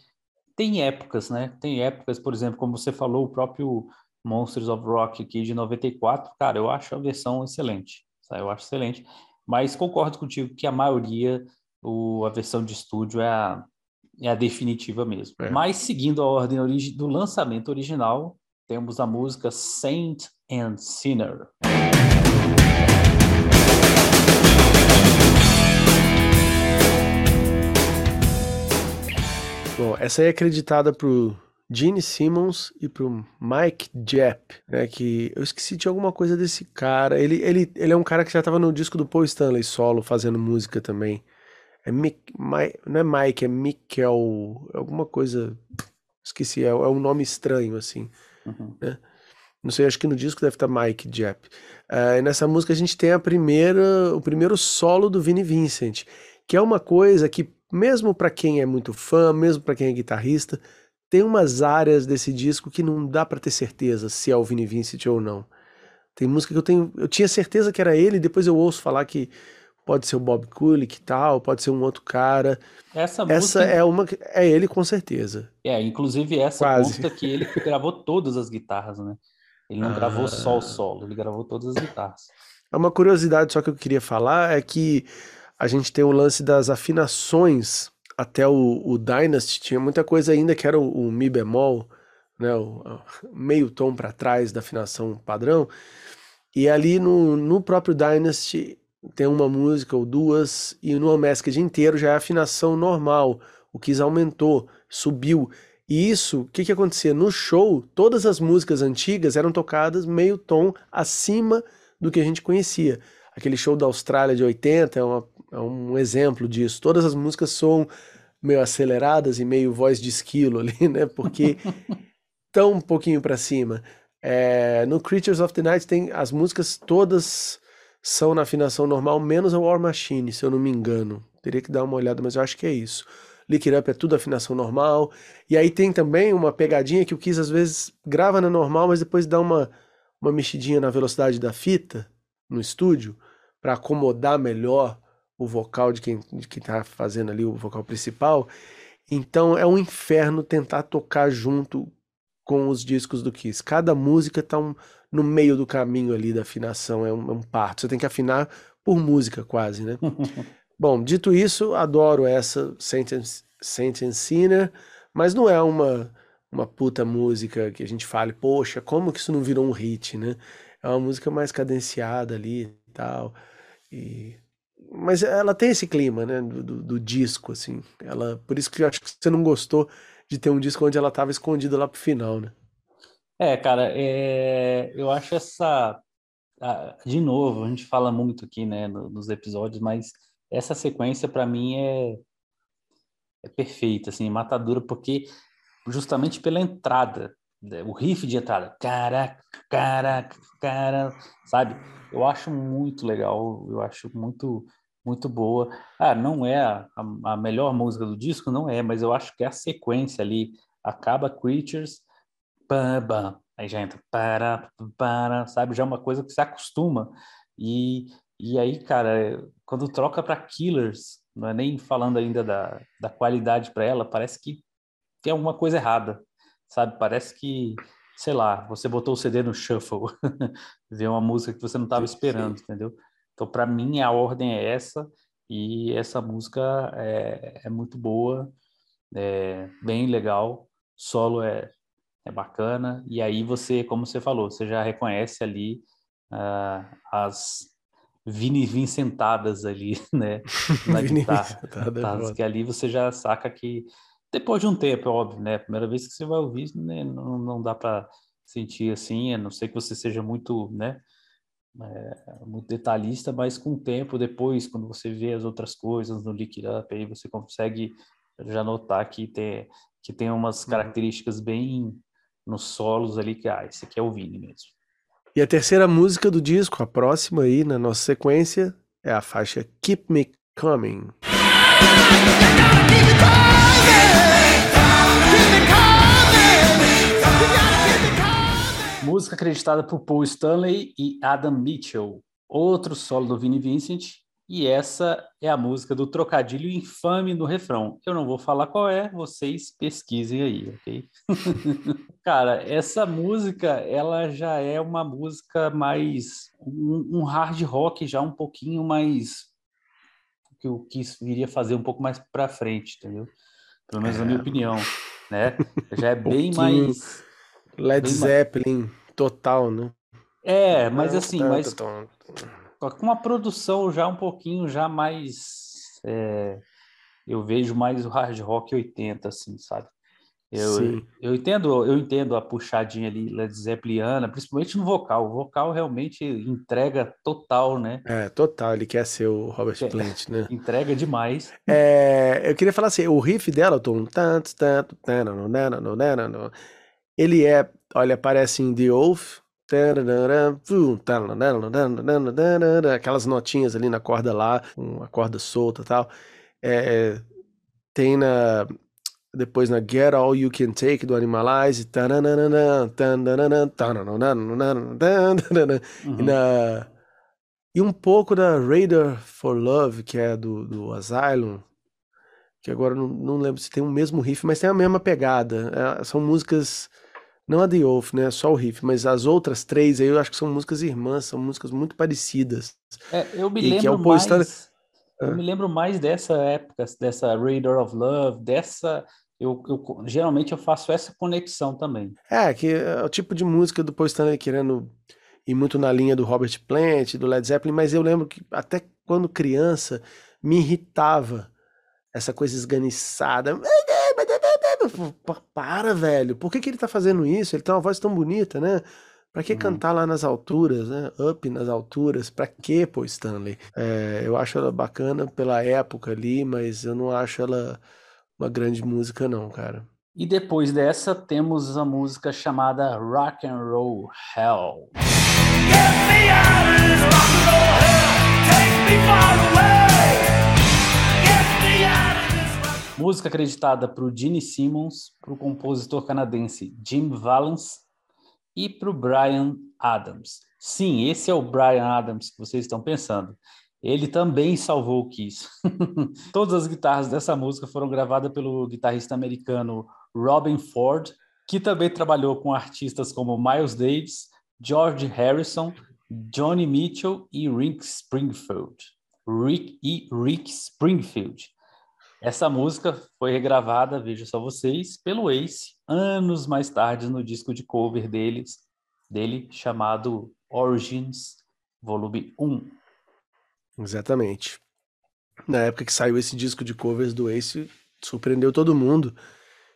tem épocas, né? Tem épocas, por exemplo, como você falou, o próprio Monsters of Rock aqui de 94, cara, eu acho a versão excelente, tá? eu acho excelente, mas concordo contigo que a maioria, o, a versão de estúdio é a, é a definitiva mesmo. É. Mas seguindo a ordem do lançamento original, temos a música Saint and Sinner. Bom, essa aí é acreditada pro Gene Simmons e pro Mike Jepp, né, que eu esqueci de alguma coisa desse cara. Ele, ele, ele é um cara que já tava no disco do Paul Stanley solo, fazendo música também. É Mick, My, não é Mike, é Mikkel, alguma coisa, esqueci, é, é um nome estranho, assim, uhum. né? Não sei, acho que no disco deve estar Mike Jepp. Uh, e nessa música a gente tem a primeira, o primeiro solo do Vinnie Vincent, que é uma coisa que, mesmo para quem é muito fã, mesmo para quem é guitarrista, tem umas áreas desse disco que não dá para ter certeza se é o Vini Vincent ou não. Tem música que eu tenho, eu tinha certeza que era ele, depois eu ouço falar que pode ser o Bob Kulick e tal, pode ser um outro cara. Essa, essa música... é uma é ele com certeza. É, inclusive essa Quase. consta que ele gravou todas as guitarras, né? Ele não ah. gravou só o solo, ele gravou todas as guitarras. Uma curiosidade só que eu queria falar é que a gente tem o lance das afinações. Até o, o Dynasty tinha muita coisa ainda que era o, o Mi bemol, né, o, meio tom para trás da afinação padrão. E ali no, no próprio Dynasty tem uma música ou duas, e no Unmasked inteiro já é afinação normal. O Kiss aumentou, subiu. E isso, o que, que acontecia? No show, todas as músicas antigas eram tocadas meio tom acima do que a gente conhecia. Aquele show da Austrália de 80 é, uma, é um exemplo disso. Todas as músicas são meio aceleradas e meio voz de esquilo ali, né? Porque tão um pouquinho para cima. É, no Creatures of the Night tem as músicas todas são na afinação normal, menos a War Machine, se eu não me engano. Teria que dar uma olhada, mas eu acho que é isso. Lick It Up é tudo afinação normal. E aí tem também uma pegadinha que o Kiss às vezes grava na normal, mas depois dá uma, uma mexidinha na velocidade da fita no estúdio para acomodar melhor o vocal de quem de quem tá fazendo ali o vocal principal. Então é um inferno tentar tocar junto com os discos do Kiss. Cada música tá um, no meio do caminho ali da afinação, é um, é um parto. Você tem que afinar por música quase, né? Bom, dito isso, adoro essa Sentence, Sentence Sinner, mas não é uma, uma puta música que a gente fale, poxa, como que isso não virou um hit, né? É uma música mais cadenciada ali e tal. E... Mas ela tem esse clima, né, do, do, do, disco, assim. Ela, por isso que eu acho que você não gostou de ter um disco onde ela estava escondida lá pro final, né? É, cara, é... eu acho essa. De novo, a gente fala muito aqui, né, nos episódios, mas essa sequência para mim é é perfeita, assim, matadora, porque justamente pela entrada, né, o riff de entrada, caraca, caraca, cara, sabe? Eu acho muito legal, eu acho muito muito boa. Ah, não é a, a melhor música do disco, não é, mas eu acho que é a sequência ali acaba Creatures, pam, aí já entra para, para, sabe? Já é uma coisa que se acostuma e e aí, cara, quando troca para Killers, não é nem falando ainda da, da qualidade para ela, parece que tem alguma coisa errada, sabe? Parece que, sei lá, você botou o CD no shuffle, vê uma música que você não estava esperando, entendeu? Então, para mim, a ordem é essa, e essa música é, é muito boa, é bem legal, solo é, é bacana, e aí você, como você falou, você já reconhece ali uh, as Vini Vincentadas ali, né? Na guitarra. É que ali você já saca que depois de um tempo, é óbvio, né? Primeira vez que você vai ouvir, né? não, não dá para sentir assim, a não ser que você seja muito, né? É, muito detalhista, mas com o tempo, depois, quando você vê as outras coisas no Lick Up, aí você consegue já notar que tem, que tem umas uhum. características bem nos solos ali que, ah, esse aqui é o Vini mesmo. E a terceira música do disco, a próxima aí na nossa sequência, é a faixa Keep Me Coming. Música acreditada por Paul Stanley e Adam Mitchell. Outro solo do Vinnie Vincent e essa é a música do trocadilho infame no refrão. Eu não vou falar qual é, vocês pesquisem aí, ok? Cara, essa música, ela já é uma música mais. Um, um, hard rock já um pouquinho mais. que eu quis viria fazer um pouco mais para frente, entendeu? Pelo menos é. na minha é. opinião, né? Já é bem mais. Led bem Zeppelin mais... total, né? É, mas assim, mas com uma produção já um pouquinho já mais é, eu vejo mais o hard rock 80 assim sabe? Eu, eu entendo eu entendo a puxadinha ali Led Zeppeliana principalmente no vocal. O vocal realmente entrega total né? É total ele quer ser o Robert é, Plant né? entrega demais. É, eu queria falar assim o riff dela tom ele é olha parece em The Oath aquelas notinhas ali na corda lá, uma corda solta e tal. É, tem na depois na Get All You Can Take do Animalize uhum. e, na, e um pouco da Radar for Love que é do, do Asylum que agora não, não lembro se tem o mesmo riff mas tem a mesma pegada é, são músicas Não a The Oath, né? Só o riff, mas as outras três aí eu acho que são músicas irmãs, são músicas muito parecidas. É, eu me lembro é mais. Eu ah. me lembro mais dessa época, dessa Radar of Love, dessa. Eu, eu, geralmente eu faço essa conexão também. É, que é o tipo de música do Paul Stanley querendo ir muito na linha do Robert Plant, do Led Zeppelin, mas eu lembro que até quando criança me irritava essa coisa esganiçada. Para, velho. Por que, que ele tá fazendo isso? Ele tem uma voz tão bonita, né? Pra que uhum. cantar lá nas alturas, né? Up nas alturas. Pra que, pô, Stanley? É, eu acho ela bacana pela época ali, mas eu não acho ela uma grande música, não, cara. E depois dessa, temos a música chamada Rock and Roll Hell. Música acreditada para o Gene Simmons, para o compositor canadense Jim Valance e para o Brian Adams. Sim, esse é o Brian Adams que vocês estão pensando. Ele também salvou o Kiss. Todas as guitarras dessa música foram gravadas pelo guitarrista americano Robin Ford, que também trabalhou com artistas como Miles Davis, George Harrison, Johnny Mitchell e Rick Springfield. Rick e Rick Springfield. Essa música foi regravada, veja só vocês, pelo Ace, anos mais tarde no disco de cover deles, dele chamado Origins Volume 1. Exatamente. Na época que saiu esse disco de covers do Ace, surpreendeu todo mundo.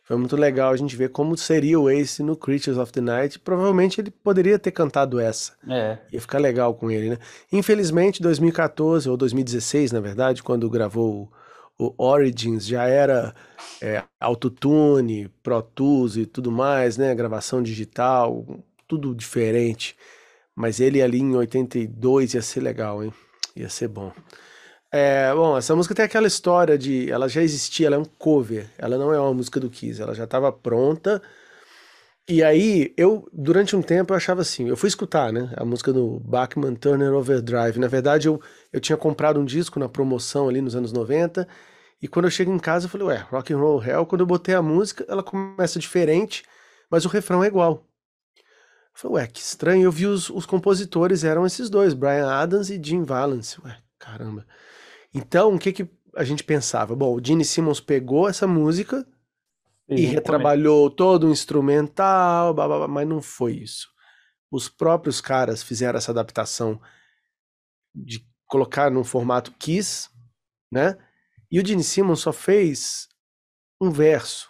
Foi muito legal a gente ver como seria o Ace no Creatures of the Night. Provavelmente ele poderia ter cantado essa. É. Ia ficar legal com ele, né? Infelizmente, 2014 ou 2016, na verdade, quando gravou o Origins já era é, autotune, Pro Tools e tudo mais, né? Gravação digital, tudo diferente. Mas ele ali em 82 ia ser legal, hein? Ia ser bom. É, bom, essa música tem aquela história de. Ela já existia, ela é um cover. Ela não é uma música do Kiss, ela já estava pronta. E aí, eu, durante um tempo, eu achava assim, eu fui escutar, né, a música do Bachman Turner Overdrive. Na verdade, eu, eu tinha comprado um disco na promoção ali nos anos 90, e quando eu chego em casa, eu falei, ué, Rock and Roll Hell, quando eu botei a música, ela começa diferente, mas o refrão é igual. Eu falei, ué, que estranho. Eu vi os, os compositores, eram esses dois, Brian Adams e Jim Valance. Ué, caramba. Então, o que que a gente pensava? Bom, o Gene Simmons pegou essa música e retrabalhou todo o instrumental, blá, blá, blá, mas não foi isso. Os próprios caras fizeram essa adaptação de colocar num formato Kiss, né? E o Gene Simmons só fez um verso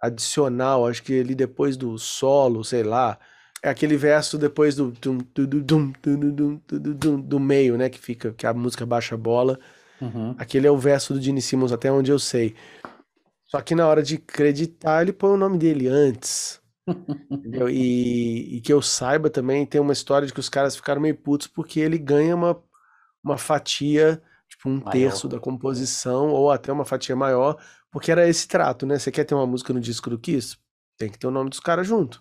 adicional, acho que ali depois do solo, sei lá, é aquele verso depois do dum, dum, dum, do meio, né, que fica que a música baixa a bola. Uhum. Aquele é o verso do Gene Simmons até onde eu sei. Só que na hora de acreditar, ele põe o nome dele antes. e, e, que eu saiba também, tem uma história de que os caras ficaram meio putos porque ele ganha uma, uma fatia, tipo um maior. terço da composição, ou até uma fatia maior, porque era esse trato, né? Você quer ter uma música no disco do Kiss? Tem que ter o nome dos caras junto.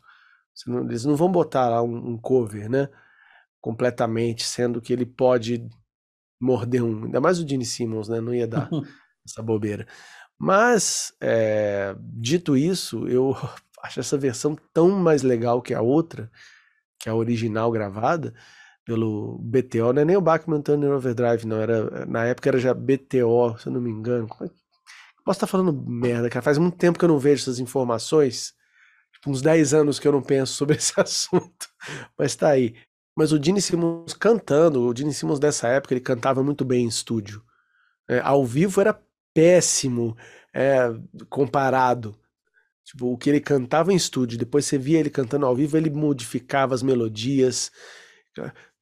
Não, eles não vão botar lá um, um cover, né? Completamente, sendo que ele pode morder um. Ainda mais o Gene Simmons, né? Não ia dar essa bobeira. Mas, é, dito isso, eu acho essa versão tão mais legal que a outra, que a original gravada pelo BTO, não é nem o Bachman Turner Overdrive, não, era, na época era já BTO, se eu não me engano. É posso estar falando merda, cara, faz muito tempo que eu não vejo essas informações, tipo, uns 10 anos que eu não penso sobre esse assunto, mas tá aí. Mas o Gene Simmons cantando, o Gene Simmons dessa época, ele cantava muito bem em estúdio. É, ao vivo era péssimo é, comparado. Tipo, o que ele cantava em estúdio, depois você via ele cantando ao vivo, ele modificava as melodias.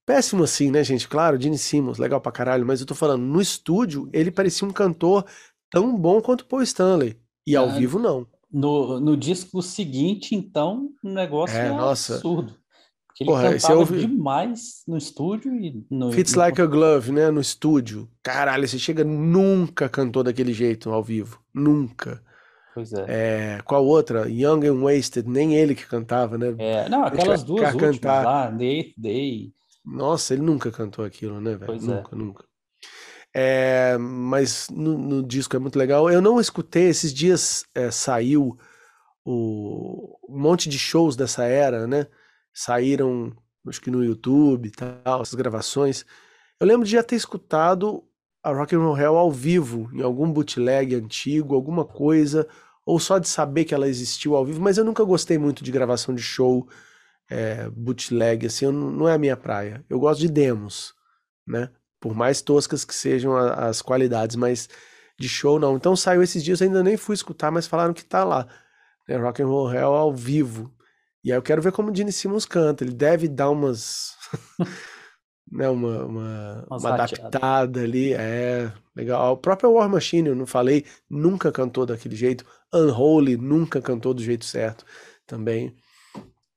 Péssimo assim, né, gente? Claro, Gene Simmons, legal pra caralho, mas eu tô falando, no estúdio, ele parecia um cantor tão bom quanto Paul Stanley. E ao é, vivo, não. No, no disco seguinte, então, o negócio é, é nossa. absurdo. Ele Porra, cantava ouve... demais no estúdio e no. Fits no... Like a Glove, né? No estúdio. Caralho, você chega, nunca cantou daquele jeito ao vivo. Nunca. Pois é. é. Qual outra? Young and Wasted, nem ele que cantava, né? É, não, aquelas duas últimas cantar. lá, Day Day. Nossa, ele nunca cantou aquilo, né, velho? É. nunca, é. nunca. É, mas no, no, disco é muito legal. Eu não escutei, esses dias é, saiu o, um monte de shows dessa era, né? Saíram, acho que no YouTube e tal, essas gravações. Eu lembro de já ter escutado a Rock and Roll Hell ao vivo, em algum bootleg antigo, alguma coisa, ou só de saber que ela existiu ao vivo, mas eu nunca gostei muito de gravação de show é, bootleg, assim, eu, não é a minha praia. Eu gosto de demos, né? Por mais toscas que sejam a, as qualidades, mas de show não. Então saiu esses dias, ainda nem fui escutar, mas falaram que tá lá. Né? Rock and Roll Hell ao vivo. E aí eu quero ver como o Gene Simmons canta. Ele deve dar umas. né, uma, uma, uma adaptada ali. É legal. O próprio War Machine, eu não falei, nunca cantou daquele jeito. Unholy nunca cantou do jeito certo também.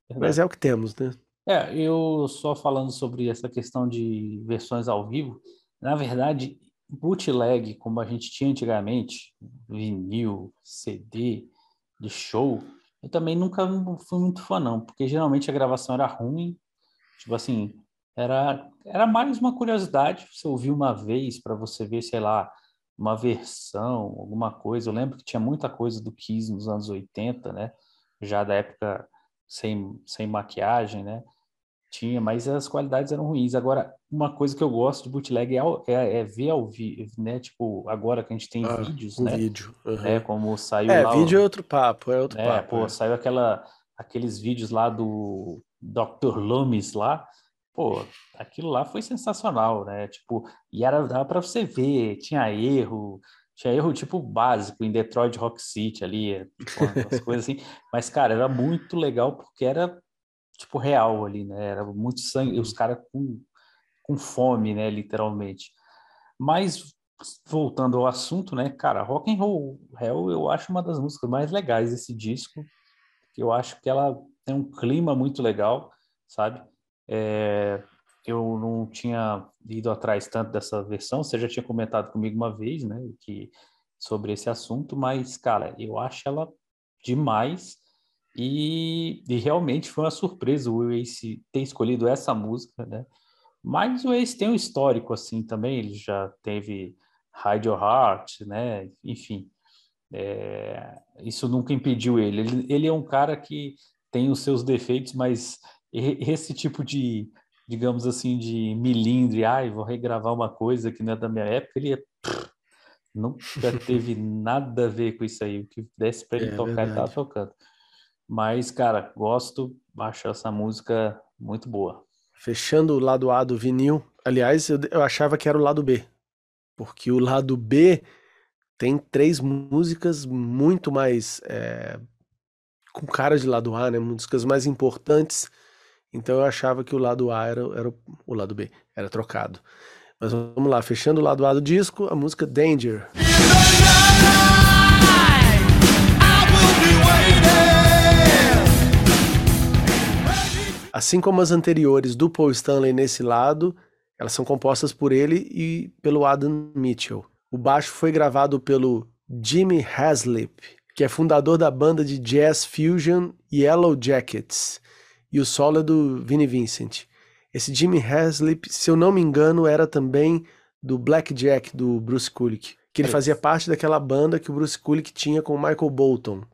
Verdade. Mas é o que temos, né? É, eu só falando sobre essa questão de versões ao vivo, na verdade, bootleg, como a gente tinha antigamente, vinil, CD, de show, eu também nunca fui muito fã, não, porque geralmente a gravação era ruim, tipo assim, era, era mais uma curiosidade, você ouvir uma vez para você ver, sei lá, uma versão, alguma coisa. Eu lembro que tinha muita coisa do Kiss nos anos 80, né? Já da época sem, sem maquiagem, né? Tinha, mas as qualidades eram ruins. Agora, uma coisa que eu gosto de bootleg é, é, é ver ao vivo, né? Tipo, agora que a gente tem ah, vídeos, um né? vídeo. Uhum. É, como saiu é, lá... vídeo é outro papo, é outro é, papo. Pô, é. saiu aquela, aqueles vídeos lá do Dr. Loomis lá, pô, aquilo lá foi sensacional, né? Tipo, e era dava para você ver, tinha erro, tinha erro tipo básico em Detroit Rock City ali, tipo, umas coisas assim. Mas cara, era muito legal porque era tipo real ali, né? Era muito sangue, os caras com, com fome, né? Literalmente. Mas voltando ao assunto, né, cara, Rock and Roll Hell eu acho uma das músicas mais legais desse disco. Eu acho que ela tem um clima muito legal, sabe? É, eu não tinha ido atrás tanto dessa versão, você já tinha comentado comigo uma vez, né, que sobre esse assunto, mas cara, eu acho ela demais e, e, realmente foi uma surpresa o Ace ter escolhido essa música, né? Mas o Ace tem um histórico assim também, ele já teve Hide Your Heart, né? Enfim, é, isso nunca impediu ele. ele. Ele é um cara que tem os seus defeitos, mas esse tipo de, digamos assim, de milindre, ai, vou regravar uma coisa que não é da minha época, ele é, nunca teve nada a ver com isso aí. O que desse para ele é, tocar, verdade. ele tava tocando. Mas, cara, gosto, acho essa música muito boa. Fechando o lado A do vinil, aliás, eu, eu achava que era o lado B, porque o lado B tem três músicas muito mais é, com cara de lado A, né? Músicas mais importantes. Então eu achava que o lado A era, era o, lado B, era trocado. Mas vamos lá, fechando o lado A do disco, a música Danger. Assim como as anteriores do Paul Stanley nesse lado, elas são compostas por ele e pelo Adam Mitchell. O baixo foi gravado pelo Jimmy Haslip, que é fundador da banda de jazz fusion Yellow Jackets, e o solo é do Vinnie Vincent. Esse Jimmy Haslip, se eu não me engano, era também do Black Jack do Bruce Kulick, que ele fazia parte daquela banda que o Bruce Kulick tinha com o Michael Bolton.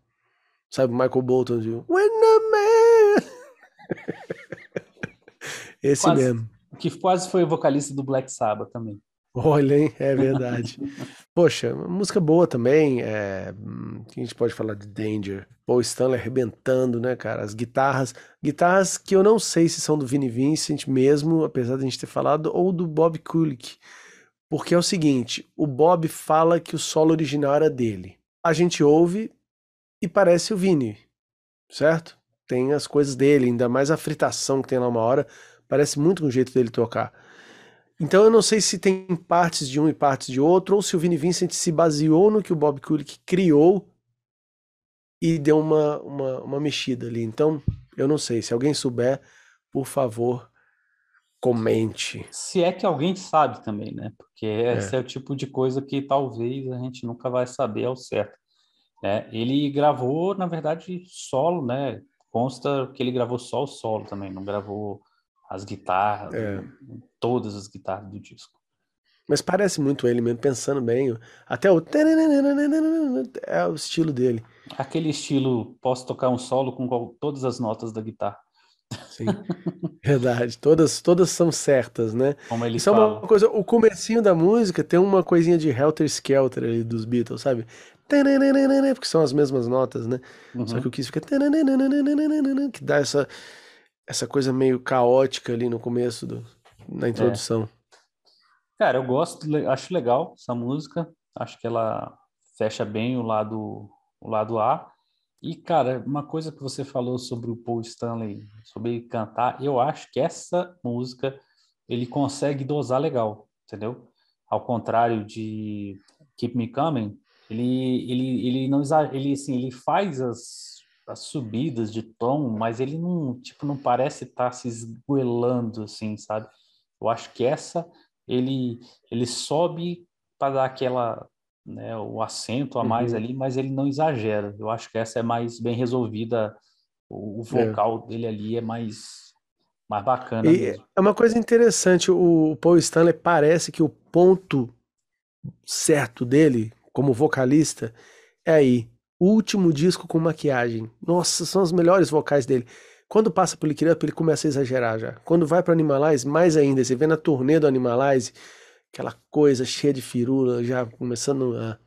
Sabe o Michael Bolton de When a Man Esse quase, mesmo. Que quase foi o vocalista do Black Sabbath também. Olha, hein? É verdade. Poxa, música boa também. É... A gente pode falar de Danger. Paul Stanley arrebentando, né, cara? As guitarras. Guitarras que eu não sei se são do Vinnie Vincent mesmo, apesar de a gente ter falado, ou do Bob Kulick. Porque é o seguinte: o Bob fala que o solo original era dele. A gente ouve e parece o Vinnie, certo? Tem as coisas dele, ainda mais a fritação que tem lá uma hora. Parece muito com o jeito dele tocar. Então eu não sei se tem partes de um e partes de outro, ou se o Vini Vincent se baseou no que o Bob Kulick criou e deu uma, uma, uma mexida ali. Então, eu não sei. Se alguém souber, por favor, comente. Se é que alguém sabe também, né? Porque é. esse é o tipo de coisa que talvez a gente nunca vai saber ao certo. É, ele gravou, na verdade, solo, né? Consta que ele gravou só o solo também, não gravou as guitarras, é. todas as guitarras do disco. Mas parece muito ele mesmo, pensando bem. Até o. É o estilo dele. Aquele estilo, posso tocar um solo com todas as notas da guitarra. Sim, verdade. Todas, todas são certas, né? Como ele Isso fala. é uma coisa. O comecinho da música tem uma coisinha de Helter Skelter ali dos Beatles, sabe? Porque são as mesmas notas, né? Uhum. Só que o Kiss fica. Que dá essa, essa coisa meio caótica ali no começo, do, na introdução. Cara, eu gosto, acho legal essa música. Acho que ela fecha bem o lado, o lado A. E, cara, uma coisa que você falou sobre o Paul Stanley, sobre ele cantar, eu acho que essa música ele consegue dosar legal, entendeu? Ao contrário de Keep Me Coming, ele, ele, ele não ele, assim, ele faz as, as subidas de tom, mas ele não, tipo, não parece estar se esgoelando, assim, sabe? Eu acho que essa ele ele sobe para dar aquela né, o acento a mais Uhum. ali, mas ele não exagera. Eu acho que essa é mais bem resolvida. O, o vocal dele ali é mais mais bacana E mesmo. é uma coisa interessante, o Paul Stanley parece que o ponto certo dele, como vocalista, é aí. O último disco com maquiagem. Nossa, são os melhores vocais dele. Quando passa pro Lick It Up, ele começa a exagerar já. Quando vai pro Animalize, mais ainda. Você vê na turnê do Animalize, aquela coisa cheia de firula, já começando a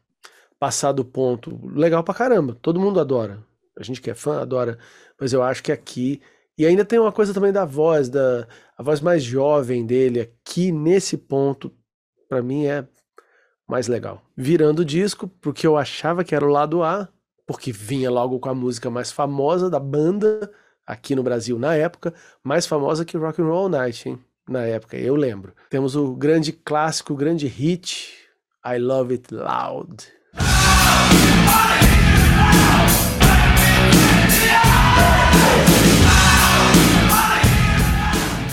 passar do ponto. Legal pra caramba. Todo mundo adora. A gente que é fã adora. Mas eu acho que aqui. E ainda tem uma coisa também da voz, da a voz mais jovem dele aqui nesse ponto, pra mim é mais legal. Virando o disco, porque eu achava que era o lado A, porque vinha logo com a música mais famosa da banda aqui no Brasil na época, mais famosa que Rock and Roll Night, hein? Na época, eu lembro. Temos o grande clássico, o grande hit, I Love It Loud.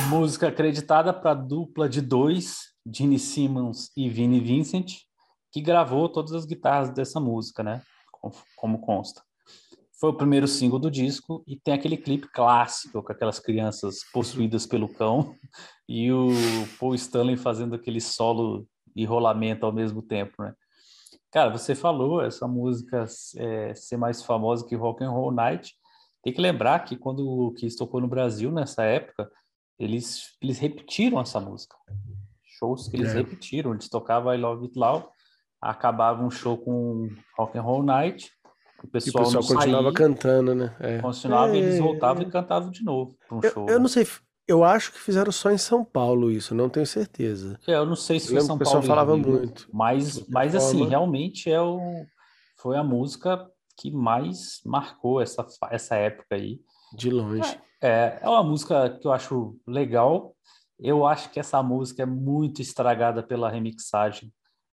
Música acreditada para dupla de dois, Gene Simmons e Vinnie Vincent, que gravou todas as guitarras dessa música, né? Como, consta. Foi o primeiro single do disco e tem aquele clipe clássico com aquelas crianças possuídas pelo cão e o Paul Stanley fazendo aquele solo e rolamento ao mesmo tempo, né? Cara, você falou essa música é, ser mais famosa que Rock and Roll Night. Tem que lembrar que quando o Kiss tocou no Brasil nessa época, eles, eles repetiram essa música. Shows que eles É. repetiram. Eles tocavam I Love It Loud, acabava um show com Rock and Roll Night, o E o pessoal, pessoal não continuava saía, cantando, né? É. continuava, e eles É. voltavam e cantavam de novo para um Eu, show. eu não sei, eu acho que fizeram só em São Paulo isso, não tenho certeza. É, eu não sei se foi São que o pessoal Paulo falava Rio, muito. Mas, mas assim, forma- realmente é o, foi a música que mais marcou essa, essa época aí. De longe. É, é uma música que eu acho legal. Eu acho que essa música é muito estragada pela remixagem.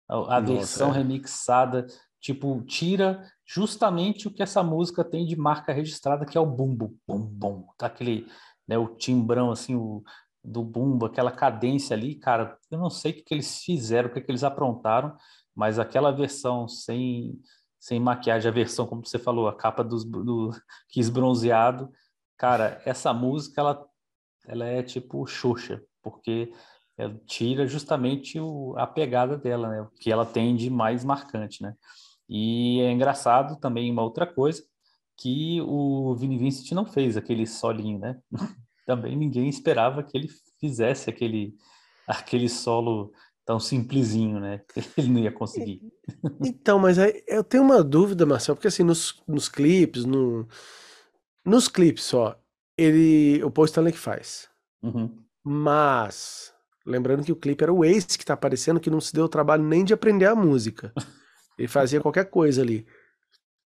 A, a Nossa, versão é. remixada, tipo, tira justamente o que essa música tem de marca registrada, que é o bumbo, bum, bum, tá aquele, né, o timbrão, assim, o, do bumbo, aquela cadência ali, cara, eu não sei o que, que eles fizeram, o que, que eles aprontaram, mas aquela versão sem, sem maquiagem, a versão, como você falou, a capa dos, do Kiss bronzeado, cara, essa música, ela, ela é tipo Xuxa, porque ela tira justamente o, a pegada dela, né? O que ela tem de mais marcante, né? E é engraçado também uma outra coisa, que o Vini Vincent não fez aquele solinho, né? também ninguém esperava que ele fizesse aquele, aquele solo tão simplesinho, né? Ele não ia conseguir. Então, mas aí eu tenho uma dúvida, Marcel, porque assim, nos, nos clipes, no, nos clipes só, ele, o Paul Stanley que faz. Uhum. Mas, lembrando que o clipe era o Ace que tá aparecendo, que não se deu o trabalho nem de aprender a música. Ele fazia qualquer coisa ali.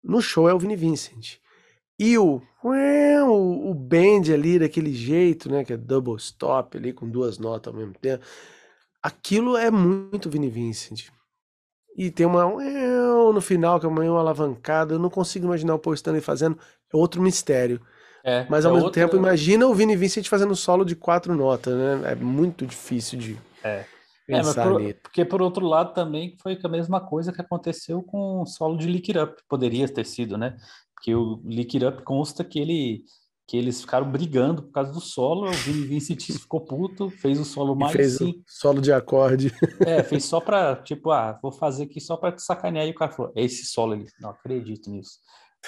No show é o Vini Vincent. E o, o, o band ali daquele jeito, né, que é double stop ali com duas notas ao mesmo tempo. Aquilo é muito Vini Vincent. E tem uma no final que é uma alavancada, eu não consigo imaginar o Paul Stanley fazendo, é outro mistério. É, Mas ao é mesmo outra- tempo, imagina o Vini Vincent fazendo solo de quatro notas, né? É muito difícil de É. É, pensar por- porque por outro lado também foi a mesma coisa que aconteceu com o solo de Lick It Up, poderia ter sido, né? Porque o Lick It Up consta que ele que eles ficaram brigando por causa do solo. O Vini Vincent ficou puto, fez o solo mais fez sim. solo de acorde. É, fez só para tipo, ah, vou fazer aqui só para te sacanear. E o cara falou, é esse solo ali, não acredito nisso.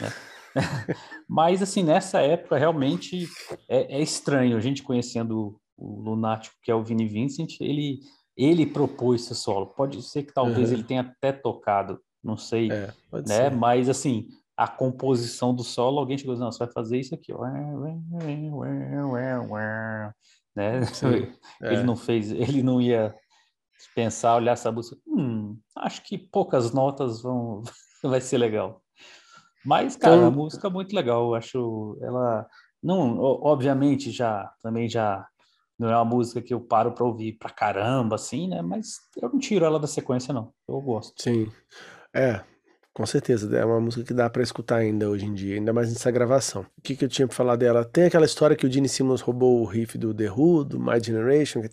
Né? Mas assim, nessa época realmente é, é, estranho a gente conhecendo o lunático que é o Vini Vincent, ele ele propôs esse solo. Pode ser que talvez uhum. ele tenha até tocado, não sei, é, né? Ser. Mas assim, a composição do solo, alguém chegou não, você vai fazer isso aqui, ó. Né? ele é. não fez, ele não ia pensar, olhar essa música, hum, acho que poucas notas vão, vai ser legal. Mas, cara, então... a música é muito legal, eu acho ela, não, obviamente já, também já não é uma música que eu paro para ouvir pra caramba, assim, né? Mas eu não tiro ela da sequência, não. Eu gosto. Sim. É, com certeza, é uma música que dá para escutar ainda hoje em dia, ainda mais nessa gravação. O que, que eu tinha pra falar dela? Tem aquela história que o Gene Simmons roubou o riff do The Who, do My Generation, que...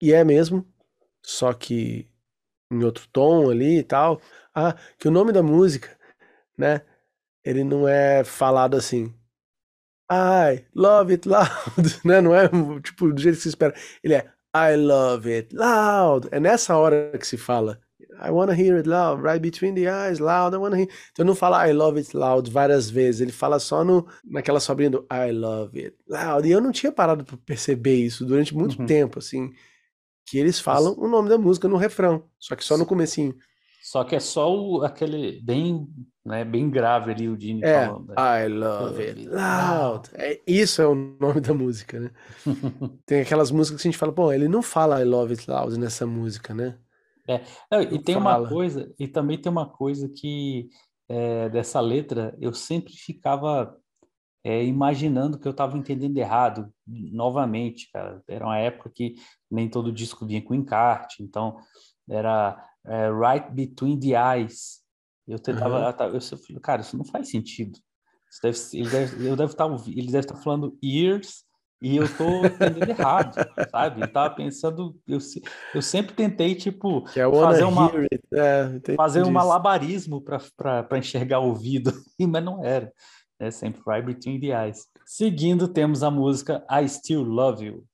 E é mesmo, só que em outro tom ali e tal. Ah, que o nome da música, né, ele não é falado assim, I love it loud, né, não é tipo do jeito que se espera. Ele é I love it loud. É nessa hora que se fala. I wanna hear it loud, right between the eyes, loud, I wanna hear. Então não fala I love it loud várias vezes, ele fala só no, naquela sobrinha do I love it loud. E eu não tinha parado para perceber isso durante muito uhum. tempo, assim, que eles falam o nome da música no refrão, só que só no comecinho. Só que é só o, aquele bem, né, bem grave ali o Gene é, falando. Né? I love it loud. É, isso é o nome da música, né? tem aquelas músicas que a gente fala, pô, ele não fala I love it loud nessa música, né? É, não, e tem fala. uma coisa, e também tem uma coisa que é, dessa letra eu sempre ficava é, imaginando que eu estava entendendo errado novamente, cara. Era uma época que nem todo disco vinha com encarte, então era é, right between the eyes. Eu tentava, uhum. eu, falei, cara, isso não faz sentido. Isso deve, ele deve, eu deve estar, ele deve estar falando ears e eu tô entendendo errado, sabe? Eu tava pensando, eu, eu sempre tentei, tipo, fazer, uma, é, fazer um malabarismo para enxergar o ouvido, mas não era. É sempre right between the eyes. Seguindo, temos a música I Still Love You.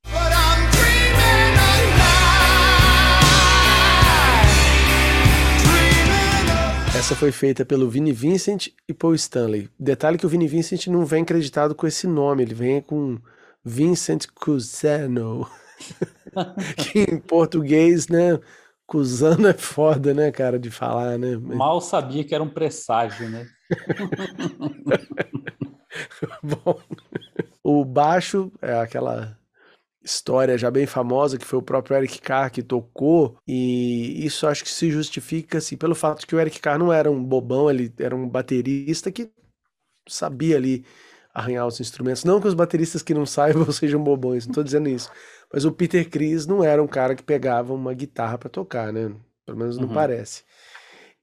Essa foi feita pelo Vini Vincent e Paul Stanley. Detalhe que o Vini Vincent não vem acreditado com esse nome, ele vem com Vincent Cusano. que em português, né? Cusano é foda, né, cara, de falar, né? Mal sabia que era um presságio, né? Bom, o baixo é aquela história já bem famosa, que foi o próprio Eric Carr que tocou, e isso acho que se justifica assim, pelo fato de que o Eric Carr não era um bobão, ele era um baterista que sabia ali arranhar os instrumentos. Não que os bateristas que não saibam sejam bobões, não estou dizendo isso. Mas o Peter Chris não era um cara que pegava uma guitarra para tocar, né? Pelo menos não uhum. parece.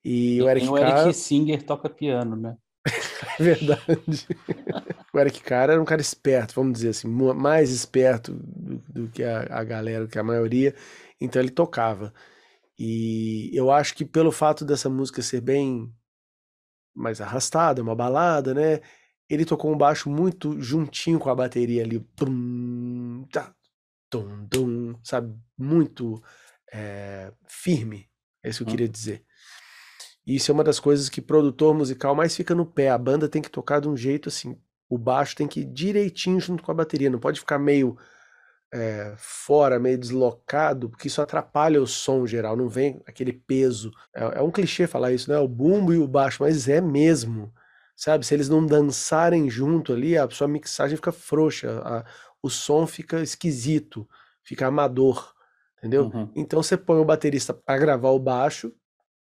E, e o Eric, o Eric Singer toca piano, né? É verdade. o Eric Cara era um cara esperto, vamos dizer assim, mais esperto do, do que a, a, galera, do que a maioria. Então ele tocava. E eu acho que pelo fato dessa música ser bem mais arrastada, uma balada, né? Ele tocou um baixo muito juntinho com a bateria ali. Tum, tá, tum, tum, sabe? Muito é, firme. É isso que eu queria dizer. Isso é uma das coisas que produtor musical mais fica no pé. A banda tem que tocar de um jeito assim. O baixo tem que ir direitinho junto com a bateria. Não pode ficar meio é, fora, meio deslocado, porque isso atrapalha o som geral. Não vem aquele peso. É, é um clichê falar isso, né? O bumbo e o baixo, mas é mesmo. Sabe? Se eles não dançarem junto ali, a sua mixagem fica frouxa. A, o som fica esquisito, fica amador. Entendeu? Uhum. Então você põe o baterista para gravar o baixo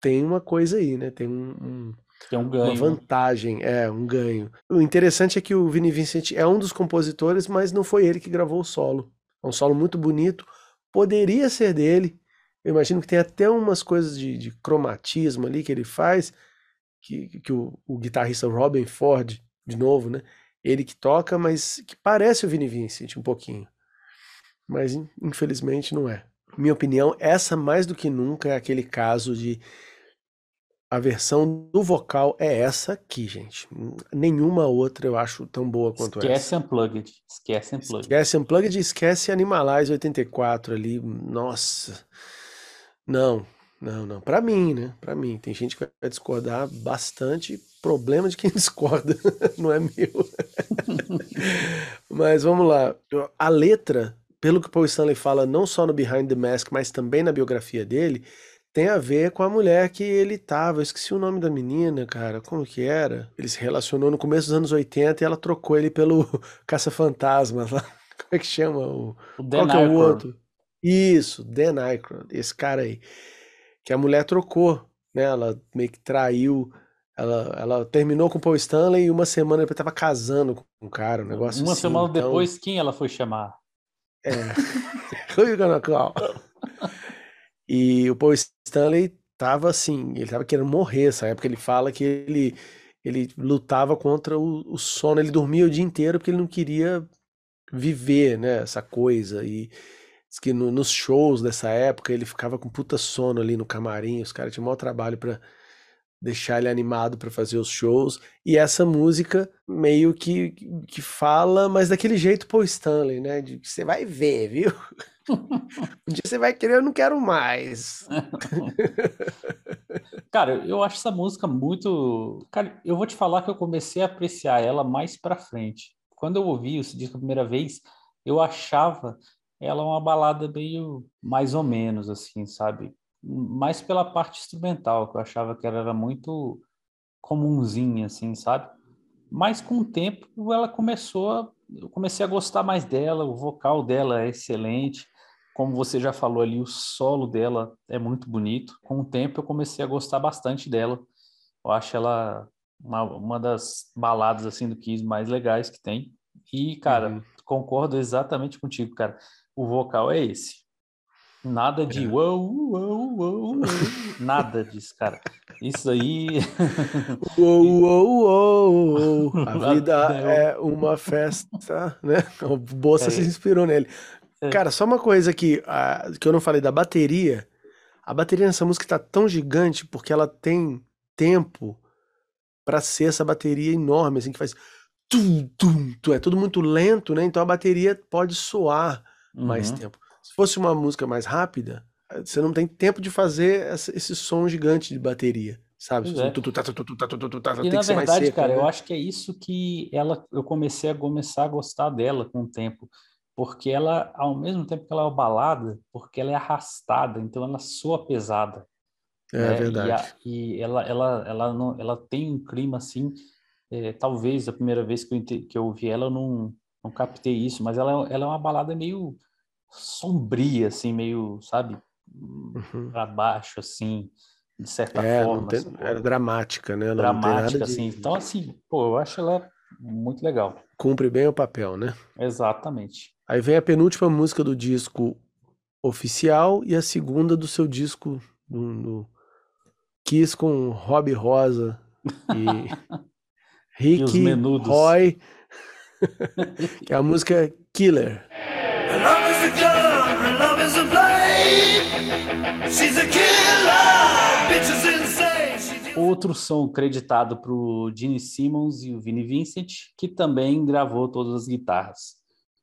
tem uma coisa aí, né? Tem um, um tem um ganho. Uma vantagem, é, um ganho. O interessante é que o Vini Vincent é um dos compositores, mas não foi ele que gravou o solo. É um solo muito bonito. Poderia ser dele. Eu imagino que tem até umas coisas de, de cromatismo ali que ele faz, que, que o, o, guitarrista Robin Ford, de novo, né? Ele que toca, mas que parece o Vini Vincent um pouquinho. Mas infelizmente não é. Minha opinião, essa mais do que nunca é aquele caso de a versão do vocal é essa aqui, gente. Nenhuma outra eu acho tão boa quanto esquece essa. Unplugged. Esquece Unplugged. Esquece Unplugged e esquece Animalize 84 ali. Nossa. Não, não, não. Pra mim, né? Pra mim. Tem gente que vai discordar bastante. Problema de quem discorda, não é meu. mas vamos lá. A letra, pelo que Paul Stanley fala, não só no Behind the Mask, mas também na biografia dele, tem a ver com a mulher que ele tava. Eu esqueci o nome da menina, cara. Como que era? Ele se relacionou no começo dos anos 80 e ela trocou ele pelo Caça-Fantasma lá. Como é que chama? O, O qual que é o outro? Isso, Dan Aykroyd, esse cara aí. Que a mulher trocou, né? Ela meio que traiu. Ela, ela terminou com o Paul Stanley e uma semana depois tava casando com o cara, um negócio Uma assim. semana então- depois, quem ela foi chamar? é. Who you gonna call? E o Paul Stanley tava assim, ele tava querendo morrer essa época. Ele fala que ele, ele lutava contra o, o sono, ele dormia o dia inteiro porque ele não queria viver, né, essa coisa. E diz que no- nos shows dessa época ele ficava com puta sono ali no camarim, os caras tinham maior trabalho pra deixar ele animado pra fazer os shows. E essa música meio que, que fala, mas daquele jeito Paul Stanley, né? De você vai ver, viu? Um dia você vai querer, eu não quero mais. Cara, eu acho essa música muito. Cara, eu vou te falar que eu comecei a apreciar ela mais pra frente. Quando eu ouvi esse disco a primeira vez, eu achava ela uma balada meio mais ou menos, assim, sabe? Mais pela parte instrumental, que eu achava que ela era muito comunzinha, assim, sabe? Mas com o tempo ela começou a. Eu comecei a gostar mais dela, o vocal dela é excelente. Como você já falou ali, o solo dela é muito bonito. Com o tempo eu comecei a gostar bastante dela. Eu acho ela uma, uma das baladas assim do Kiss mais legais que tem. E, cara, Uhum. concordo exatamente contigo, cara. O vocal é esse. Nada de É. uou, uou, uou, uou. nada disso, cara. Isso aí Uou, uou, uou, uou. A vida é uma festa, né? O Bolsa É. se inspirou nele. É. Cara, só uma coisa que, ah, que eu não falei da bateria. A bateria nessa música tá tão gigante porque ela tem tempo pra ser essa bateria enorme, assim, que faz. Tum, tum, tum. É tudo muito lento, né? Então a bateria pode soar mais Uhum. tempo. Se fosse uma música mais rápida, eh, você não tem tempo de fazer esse som gigante de bateria, sabe? É. Tu, tu, tá, tu, E na verdade, cara, eu né? acho que é isso que ela, eu comecei a começar a gostar dela com o tempo, porque ela, ao mesmo tempo que ela é balada, porque ela é arrastada, então ela soa pesada, É né? E, verdade. a- e ela, ela, ela, não, ela tem um clima assim, é, talvez a primeira vez que eu, que eu ouvi ela, eu não, não captei isso, mas ela, ela é uma balada meio sombria, assim, meio, sabe, Uhum. para baixo, assim, de certa É, forma. tem- sacou? era dramática, né? Ela dramática, de. assim. Então, assim, pô, eu acho ela muito legal. Cumpre bem o papel, né? Exatamente. Aí vem a penúltima música do disco oficial e a segunda do seu disco do, do Kiss com Robbie Rosa e E Ricky menudos. Roy, que é a música Killer. Love is a gun, love is a blade. She's a killer, bitch is insane. She's Outro som creditado para o Gene Simmons e o Vinnie Vincent, que também gravou todas as guitarras.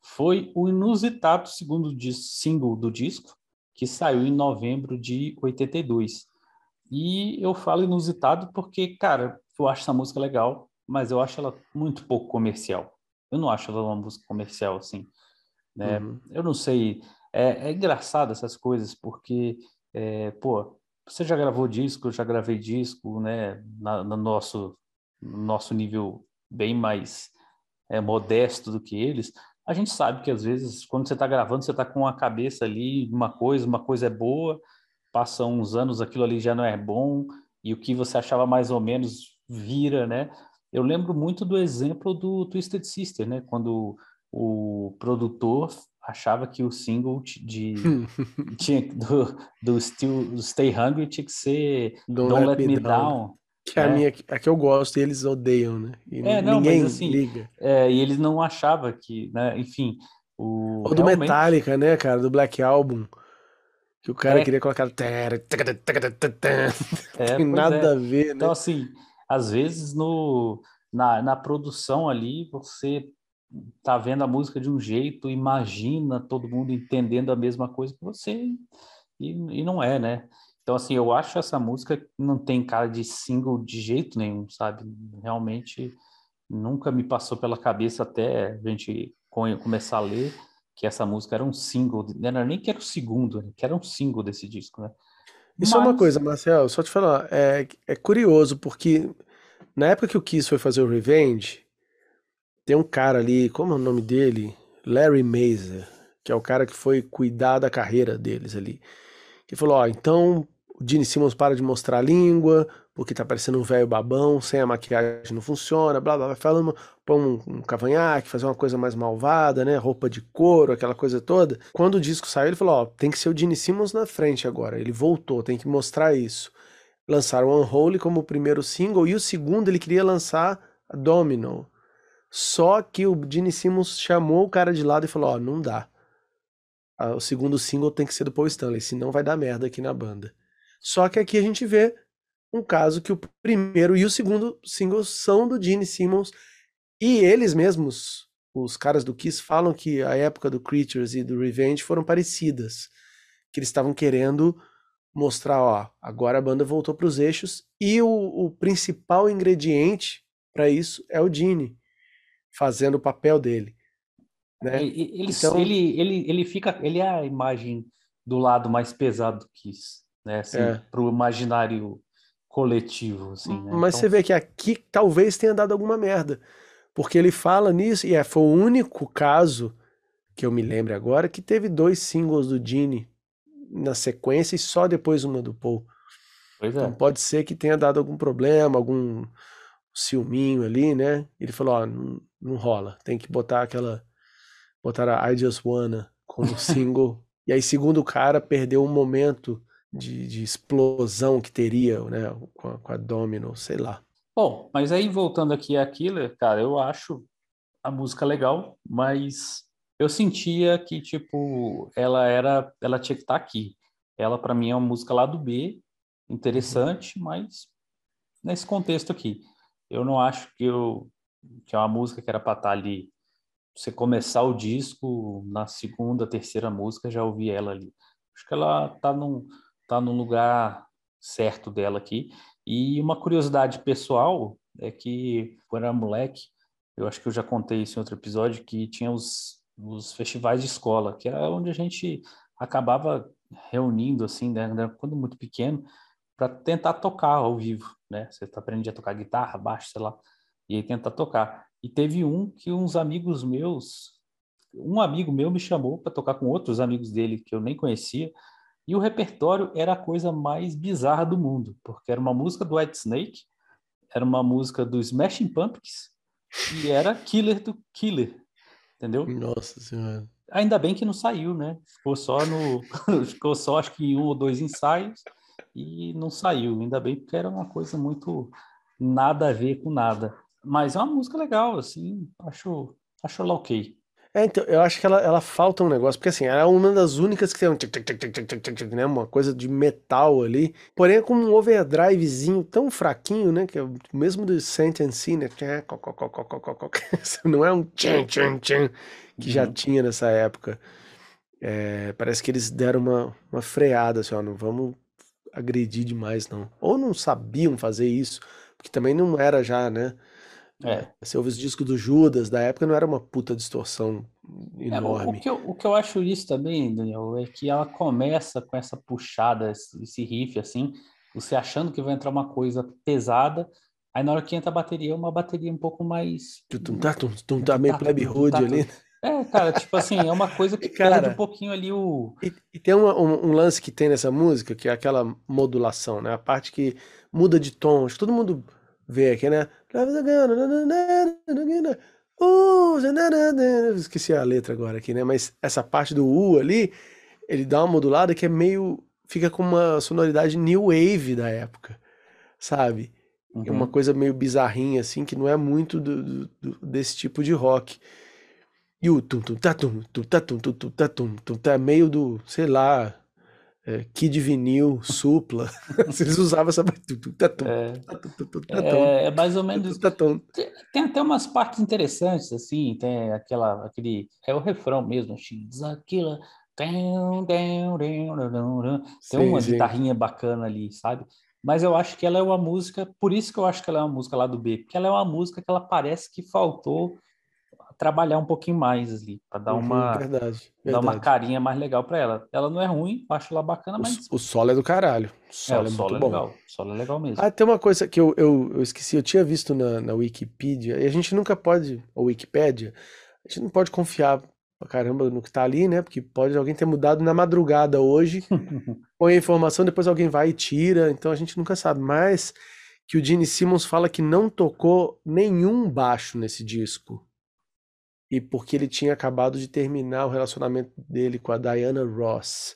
Foi o inusitado segundo single do disco, que saiu em novembro de 82. E eu falo inusitado porque, cara, eu acho essa música legal, mas eu acho ela muito pouco comercial. Eu não acho ela uma música comercial, assim. Né? Uhum. Eu não sei. É, é engraçado essas coisas, porque, é, pô, você já gravou disco, eu já gravei disco, né? Na, no nosso, no nosso nível bem mais é, modesto do que eles. A gente sabe que às vezes, quando você está gravando, você está com a cabeça ali, uma coisa, uma coisa é boa, passam uns anos, aquilo ali já não é bom, e o que você achava mais ou menos vira, né? Eu lembro muito do exemplo do Twisted Sister, né? Quando o produtor achava que o single de tinha, do, do, Still, do Stay Hungry tinha que ser Don't, Don't, Let, Let, Me, Me Down. Down. Que é a né? minha, a que eu gosto e eles odeiam, né? E É, não, ninguém mas assim, liga. É, e ele não achava que, né? Enfim, o Ou do realmente- Metallica, né, cara? Do Black Album. Que o cara É. queria colocar. É, Tem nada é. a ver, né? Então, assim, às vezes no, na, na produção ali, você tá vendo a música de um jeito, imagina todo mundo entendendo a mesma coisa que você, e, e não é, né? Então, assim, eu acho essa música não tem cara de single de jeito nenhum, sabe? Realmente nunca me passou pela cabeça até a gente co- começar a ler que essa música era um single, não era nem que era o segundo, né? que era um single desse disco, né? Isso é uma Mas- coisa, Marcel, só te falar, é, é curioso, porque na época que o Kiss foi fazer o Revenge, tem um cara ali, como é o nome dele? Larry Mazer, que é o cara que foi cuidar da carreira deles ali. Que falou, ó, então o Gene Simmons para de mostrar a língua, porque tá parecendo um velho babão, sem a maquiagem não funciona, blá blá blá, falando, põe um, um cavanhaque, fazer uma coisa mais malvada, né, roupa de couro, aquela coisa toda. Quando o disco saiu, ele falou, ó, tem que ser o Gene Simmons na frente agora, ele voltou, tem que mostrar isso. Lançaram Unholy como o primeiro single, e o segundo ele queria lançar Domino. Só que o Gene Simmons chamou o cara de lado e falou, ó, não dá. O segundo single tem que ser do Paul Stanley, senão vai dar merda aqui na banda. Só que aqui a gente vê um caso que o primeiro e o segundo single são do Gene Simmons e eles mesmos, os caras do Kiss, falam que a época do Creatures e do Revenge foram parecidas. Que eles estavam querendo mostrar, ó, agora a banda voltou para os eixos e o, o principal ingrediente para isso é o Gene fazendo o papel dele. Né? Ele, Então- ele, ele, ele fica, ele é a imagem do lado mais pesado do Kiss, né? Assim, É. pro imaginário coletivo, assim, né? Mas Então, você vê que aqui talvez tenha dado alguma merda. Porque ele fala nisso, e é, foi o único caso que eu me lembro agora que teve dois singles do Gene na sequência e só depois uma do Paul. Pois é. Então pode ser que tenha dado algum problema, algum ciúminho ali, né? Ele falou, ó, não, não rola, tem que botar aquela, botar a I Just Wanna como single. e aí, segundo o cara, perdeu um momento de, de explosão que teria, né, com a, com a Domino, sei lá. Bom, mas aí voltando aqui a Killer, cara, eu acho a música legal, mas eu sentia que, tipo, ela era, ela tinha que estar aqui. Ela, para mim, é uma música lá do B, interessante, mas nesse contexto aqui. Eu não acho que, eu, que é uma música que era para estar ali. Você começar o disco, na segunda, terceira música, já ouvi ela ali. Acho que ela tá num, tá num lugar certo dela aqui. E uma curiosidade pessoal é que, quando era moleque, eu acho que eu já contei isso em outro episódio, que tinha os, os festivais de escola, que era onde a gente acabava reunindo, assim, né, né, quando muito pequeno, para tentar tocar ao vivo, né? Você tá aprendendo a tocar guitarra, baixo, sei lá, e aí tentar tocar. E teve um que uns amigos meus, um amigo meu me chamou para tocar com outros amigos dele que eu nem conhecia, e o repertório era a coisa mais bizarra do mundo, porque era uma música do White Snake, era uma música do Smashing Pumpkins e era Killer do Killer, entendeu? Nossa senhora. Ainda bem que não saiu, né? Ficou só no, ficou só acho que em um ou dois ensaios e não saiu. Ainda bem porque era uma coisa muito nada a ver com nada. Mas é uma música legal, assim, acho, acho ela ok. É, então, eu acho que ela, ela falta um negócio, porque assim, ela é uma das únicas que tem um tic, tic, tic, tic, tic, tic, né? Uma coisa de metal ali. Porém, é com um overdrivezinho tão fraquinho, né? Que é o mesmo do Sentence, né? Não é um tchan, tchan, tchan, que já uhum. tinha nessa época. É, parece que eles deram uma, uma freada, assim, ó, não vamos agredir demais, não. Ou não sabiam fazer isso, porque também não era já, né? É. você ouve os discos do Judas da época, não era uma puta distorção É, o, enorme. o que eu, o que eu acho isso também, Daniel, é que ela começa com essa puxada, esse, esse riff assim, você achando que vai entrar uma coisa pesada, aí na hora que entra a bateria, é uma bateria um pouco mais. Tum, tá, tum, tum, tá meio Tá, plebe hood tá, ali. É, cara, tipo assim, é uma coisa que Cara. perde um pouquinho ali o. E, e tem uma- um, um lance que tem nessa música, que é aquela modulação, né? A parte que muda de tom. Acho que todo mundo vê aqui, né? Esqueci a letra agora aqui, né? Mas essa parte do U ali, ele dá uma modulada que é meio. Fica com uma sonoridade new wave da época, sabe? É uma Uhum. coisa meio bizarrinha, assim, que não é muito do- do- desse tipo de rock. E o tum tum tá tum tum tá tum tum tum tá tum tum tá meio do, sei lá, é, Kid Vinil, Supla. Eles usavam essa. É, é, mais ou menos. Tem, tem até umas partes interessantes, assim, tem aquela, aquele. É o refrão mesmo, X, aquilo. Tem uma sim. guitarrinha bacana ali, sabe? Mas eu acho que ela é uma música, por isso que eu acho que ela é uma música lá do B, porque ela é uma música que ela parece que faltou trabalhar um pouquinho mais ali, para dar Uhum, uma verdade, dar uma carinha mais legal para ela. Ela não é ruim, acho ela bacana, O, mas o solo é do caralho. O é, solo o é, solo muito é bom. legal. O solo é legal mesmo. Ah, tem uma coisa que eu, eu, eu esqueci, eu tinha visto na, na Wikipedia, e a gente nunca pode, ou Wikipédia, a gente não pode confiar pra caramba no que tá ali, né? Porque pode alguém ter mudado na madrugada hoje, põe a informação, depois alguém vai e tira, então a gente nunca sabe. Mas que o Gene Simmons fala que não tocou nenhum baixo nesse disco. E porque ele tinha acabado de terminar o relacionamento dele com a Diana Ross.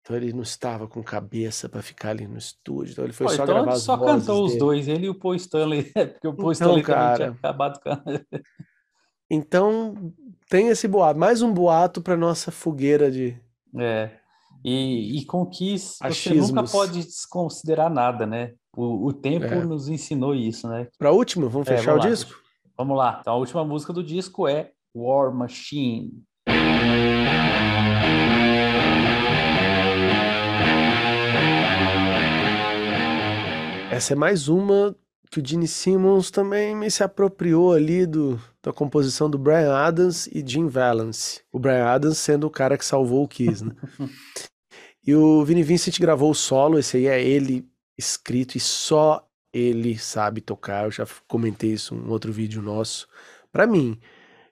Então ele não estava com cabeça pra ficar ali no estúdio. Então ele foi Pô, só então gravar as só cantou os dele. dois, ele e o Paul Stanley, porque o Paul Então, Stanley também tinha cara. acabado. Então tem esse boato, mais um boato para nossa fogueira de É. E, e com Kiss, você nunca pode desconsiderar nada, né? O, o tempo É. nos ensinou isso, né? Para última, vamos É, fechar o vamos lá. disco? Vamos lá. Então, a última música do disco é War Machine. Essa é mais uma que o Gene Simmons também me se apropriou ali do, da composição do Brian Adams e Jim Valance. O Brian Adams sendo o cara que salvou o Kiss, né? E o Vinnie Vincent gravou o solo, esse aí é ele escrito e só ele sabe tocar. Eu já comentei isso em um outro vídeo nosso. Pra mim,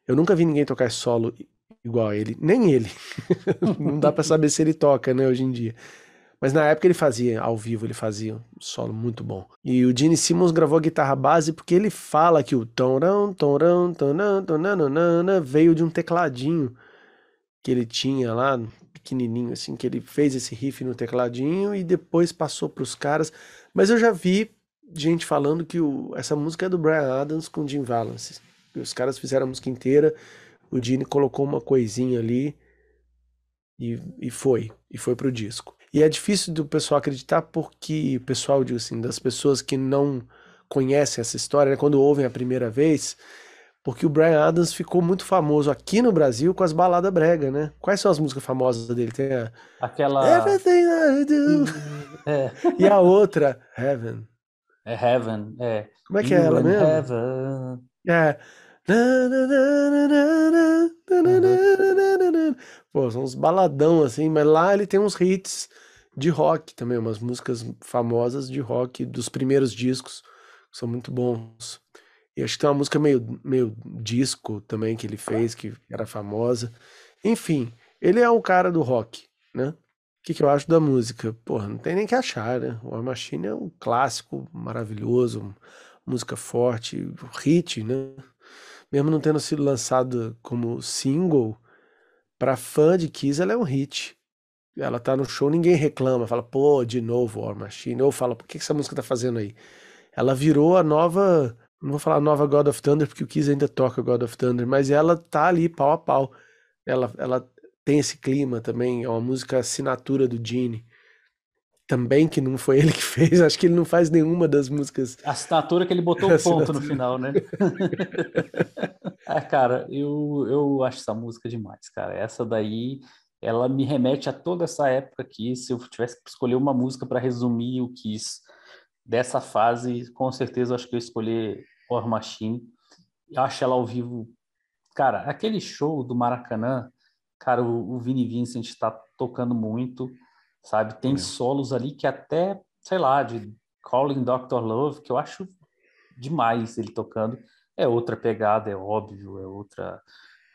eu nunca vi ninguém tocar solo igual a ele, nem ele. Não dá pra saber se ele toca, né, hoje em dia. Mas na época ele fazia, ao vivo, ele fazia um solo muito bom. E o Gene Simmons gravou a guitarra base porque ele fala que o torão, torão, torão, tonanana veio de um tecladinho que ele tinha lá, pequenininho, assim, que ele fez esse riff no tecladinho e depois passou pros caras. Mas eu já vi gente falando que o- essa música é do Brian Adams com Jim Valance. Os caras fizeram a música inteira, o Gene colocou uma coisinha ali e, e foi, e foi pro disco. E é difícil do pessoal acreditar porque o pessoal, digo assim, das pessoas que não conhecem essa história, né, quando ouvem a primeira vez, porque o Brian Adams ficou muito famoso aqui no Brasil com as baladas brega, né? Quais são as músicas famosas dele? Tem a Aquela. Everything I Do É, e a outra, Heaven. É Heaven, é. Como é que é you é ela mesmo? Heaven. É. Pô, são uns baladão assim, mas lá ele tem uns hits de rock também, umas músicas famosas de rock dos primeiros discos, são muito bons. E acho que tem uma música meio, meio disco também que ele fez, que era famosa. Enfim, ele é um cara do rock, né? O que, que eu acho da música? Porra, não tem nem que achar, né? War Machine é um clássico maravilhoso, música forte, hit, né? Mesmo não tendo sido lançado como single, pra fã de Kiss ela é um hit. Ela tá no show, ninguém reclama, fala, pô, de novo War Machine, ou fala, por que que essa música tá fazendo aí? Ela virou a nova, não vou falar nova God of Thunder, porque o Kiss ainda toca God of Thunder, mas ela tá ali pau a pau. Ela, ela tem esse clima também, é uma música assinatura do Gene. Também que não foi ele que fez, acho que ele não faz nenhuma das músicas. A assinatura que ele botou o ponto no final, né? é, cara, eu, eu acho essa música demais, cara. Essa daí, ela me remete a toda essa época aqui. Se eu tivesse que escolher uma música para resumir o Kiss dessa fase, com certeza eu acho que eu ia escolher War Machine. Eu acho ela ao vivo. Cara, aquele show do Maracanã, cara, o, o Vini Vincent está tocando muito, sabe? Tem É. solos ali que até, sei lá, de Calling Dr. Love, que eu acho demais ele tocando. É outra pegada, é óbvio, é outra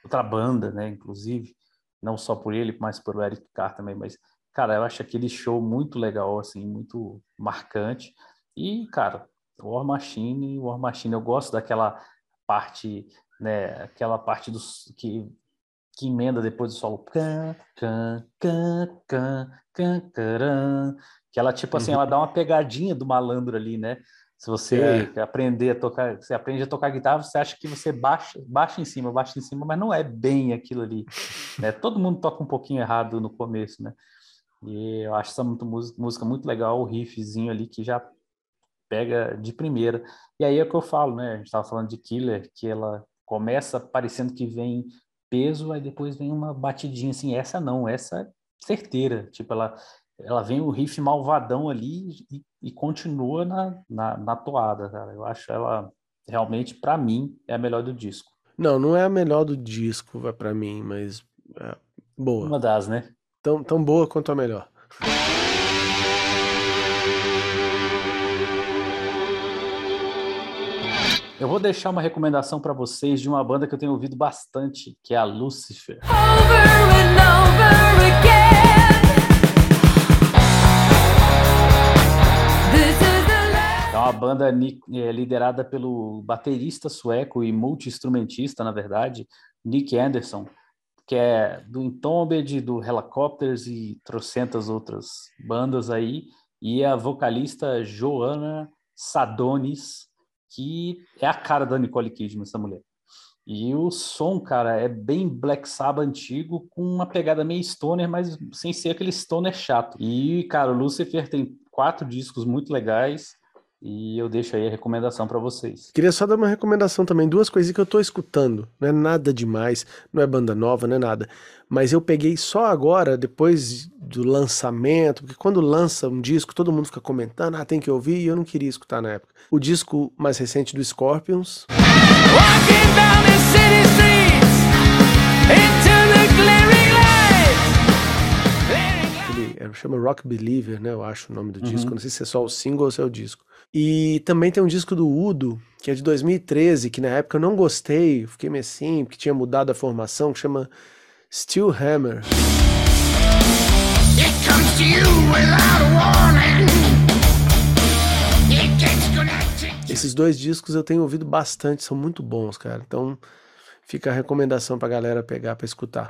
outra banda, né, inclusive, não só por ele, mas pelo Eric Carr também, mas cara, eu acho aquele show muito legal assim, muito marcante. E, cara, War Machine, War Machine, eu gosto daquela parte, né, aquela parte dos que que emenda depois do solo. Can, can, can, can, can, caran. Que ela, tipo assim, ela dá uma pegadinha do malandro ali, né? Se você aprender a tocar, você aprende a tocar guitarra, você acha que você baixa, baixa em cima, baixa em cima, mas não é bem aquilo ali. Né? Todo mundo toca um pouquinho errado no começo, né? E eu acho essa muito, música muito legal, o riffzinho ali que já pega de primeira. E aí é o que eu falo, né? A gente estava falando de Killer, que ela começa parecendo que vem peso, aí depois vem uma batidinha assim. Essa não, essa é certeira. Tipo, ela, ela vem o riff malvadão ali e, e continua na, na, na, toada, cara. Eu acho ela realmente, para mim, é a melhor do disco. Não, não é a melhor do disco, vai para mim, mas é boa. Uma das, né? Tão, tão boa quanto a melhor. Eu vou deixar uma recomendação para vocês de uma banda que eu tenho ouvido bastante, que é a Lucifer. Over and over again. É uma banda é, liderada pelo baterista sueco e multi-instrumentista, na verdade, Nick Anderson, que é do Entombed, do Helicopters e trocentas outras bandas aí, e a vocalista Joana Sadonis, que é a cara da Nicole Kidman, essa mulher. E o som, cara, é bem Black Sabbath antigo, com uma pegada meio stoner, mas sem ser aquele stoner chato. E, cara, o Lucifer tem quatro discos muito legais. E eu deixo aí a recomendação para vocês. Queria só dar uma recomendação também, duas coisas que eu tô escutando. Não é nada demais, não é banda nova, não é nada. Mas eu peguei só agora, depois do lançamento, porque quando lança um disco, todo mundo fica comentando, ah, tem que ouvir, e eu não queria escutar na época. O disco mais recente do Scorpions. Walking down the city streets, into the glaring light. Ele é, chama Rock Believer, né? Eu acho o nome do uhum. disco. Não sei se é só o single ou se é o disco. E também tem um disco do Udo, que é de 2013, que na época eu não gostei, fiquei meio assim, porque tinha mudado a formação, que chama Steel Hammer. Esses dois discos eu tenho ouvido bastante, são muito bons, cara. Então fica a recomendação pra galera pegar pra escutar.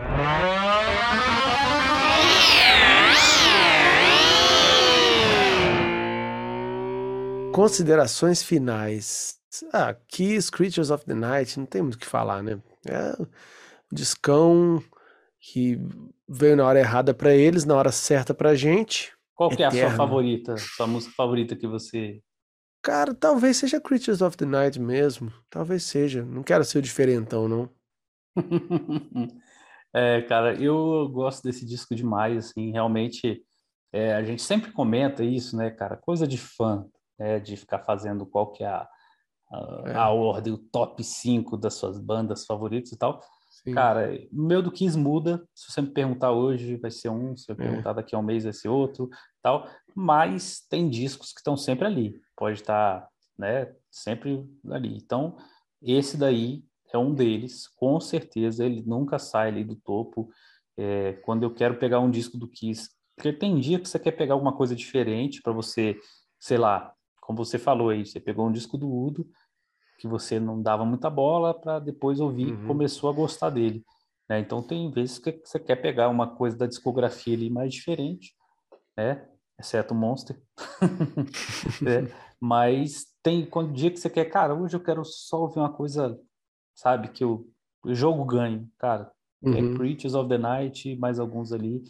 Considerações finais. Ah, Kiss, Creatures of the Night, não tem muito o que falar, né? É um discão que veio na hora errada para eles, na hora certa pra gente. Qual que é a sua favorita? Sua música favorita que você. Cara, talvez seja Creatures of the Night mesmo. Talvez seja. Não quero ser o diferentão, não. é, cara, eu gosto desse disco demais, assim, realmente. É, a gente sempre comenta isso, né, cara? Coisa de fã né, de ficar fazendo qual que é a, a, é. a ordem, o top 5 das suas bandas favoritas e tal. Sim. Cara, o meu do Kiss muda. Se você me perguntar hoje, vai ser um. Se eu é. perguntar daqui a um mês, vai ser outro. tal. Mas tem discos que estão sempre ali. Pode estar, né? Sempre ali. Então, esse daí é um deles. Com certeza, ele nunca sai ali do topo. É, quando eu quero pegar um disco do Kiss, porque tem dia que você quer pegar alguma coisa diferente para você, sei lá, como você falou aí, você pegou um disco do Udo que você não dava muita bola para depois ouvir uhum. começou a gostar dele. Né? Então tem vezes que você quer pegar uma coisa da discografia ali mais diferente, né? exceto o Monster. é. Mas tem quando dia que você quer, cara, hoje eu quero só ouvir uma coisa, sabe, que o jogo ganho, cara. É uhum. É Creatures of the Night, mais alguns ali,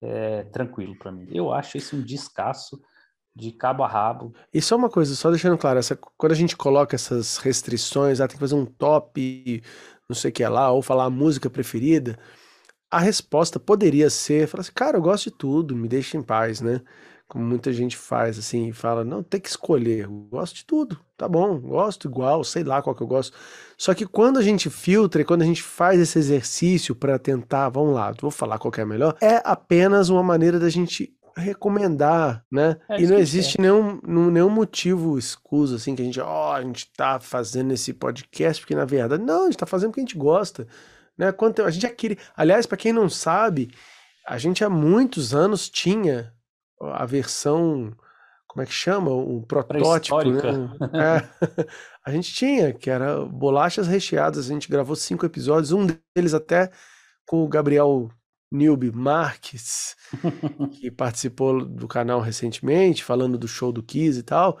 é, tranquilo para mim. Eu acho isso um descasso de cabo a rabo. E só uma coisa, só deixando claro, essa, quando a gente coloca essas restrições, ah, tem que fazer um top, não sei o que é lá, ou falar a música preferida, a resposta poderia ser, falar assim, cara, eu gosto de tudo, me deixa em paz, né? Como muita gente faz, assim, fala, não, tem que escolher, eu gosto de tudo, tá bom, gosto igual, sei lá qual que eu gosto. Só que quando a gente filtra e quando a gente faz esse exercício para tentar, vamos lá, vou falar qual que é melhor, é apenas uma maneira da gente recomendar, né? É, e não existe é. nenhum, nenhum motivo escuso, assim, que a gente, ó, oh, a gente tá fazendo esse podcast, porque na verdade, não, a gente tá fazendo porque a gente gosta, né? Quanto a gente aquele, aliás, para quem não sabe, a gente há muitos anos tinha a versão, como é que chama? O protótipo, né? É, a gente tinha, que era bolachas recheadas, a gente gravou cinco episódios, um deles até com o Gabriel Nilby Marques, que participou do canal recentemente, falando do show do Kiss e tal.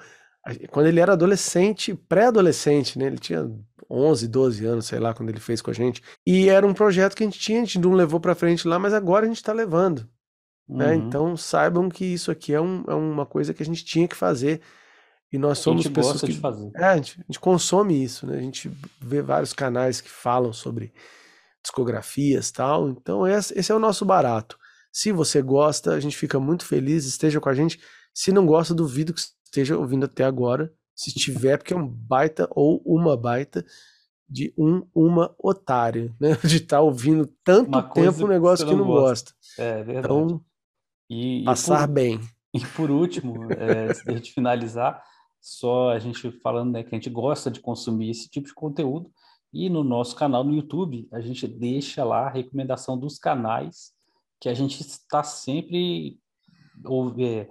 Quando ele era adolescente, pré-adolescente, né? Ele tinha 11, 12 anos, sei lá, quando ele fez com a gente. E era um projeto que a gente tinha, a gente não levou para frente lá, mas agora a gente tá levando. né? Uhum. Então saibam que isso aqui é, um- é uma coisa que a gente tinha que fazer e nós A somos gente pessoas gosta que de fazer. é, a gente, a gente consome isso, né? A gente vê vários canais que falam sobre discografias e tal. Então, esse, é o nosso barato. Se você gosta, a gente fica muito feliz, esteja com a gente. Se não gosta, duvido que esteja ouvindo até agora. Se tiver, porque é um baita ou uma baita de um, uma otária, né? De estar ouvindo tanto tempo um que negócio que não não gosta. É verdade. Então, e, e passar por, bem. e por último, é, antes de a gente finalizar, só a gente falando né, que a gente gosta de consumir esse tipo de conteúdo. E no nosso canal no YouTube, a gente deixa lá a recomendação dos canais que a gente está sempre é,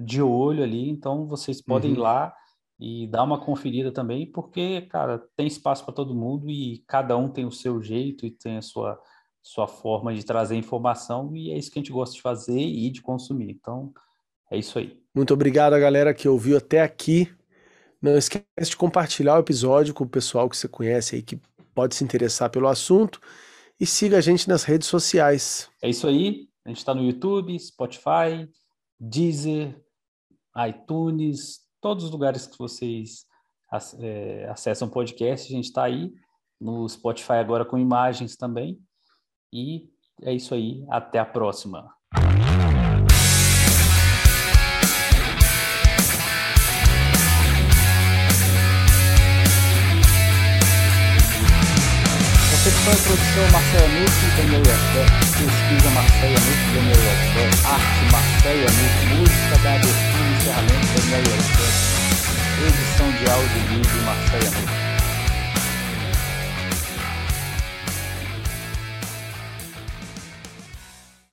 de olho ali. Então, vocês podem ir Uhum. lá e dar uma conferida também, porque, cara, tem espaço para todo mundo e cada um tem o seu jeito e tem a sua, sua forma de trazer informação, e é isso que a gente gosta de fazer e de consumir. Então, é isso aí. Muito obrigado a galera que ouviu até aqui. Não esquece de compartilhar o episódio com o pessoal que você conhece aí que pode se interessar pelo assunto e siga a gente nas redes sociais. É isso aí. A gente está no YouTube, Spotify, Deezer, iTunes, todos os lugares que vocês é, acessam podcast, a gente está aí. No Spotify agora com imagens também. E é isso aí. Até a próxima. Concepção e produção Marcela Nucci Daniel Yasser. Pesquisa Marcela Nucci Daniel Yasser. Arte Marcela Nucci. Música da abertura e encerramento Daniel Yasser. Edição de áudio e vídeo Marcela Nucci.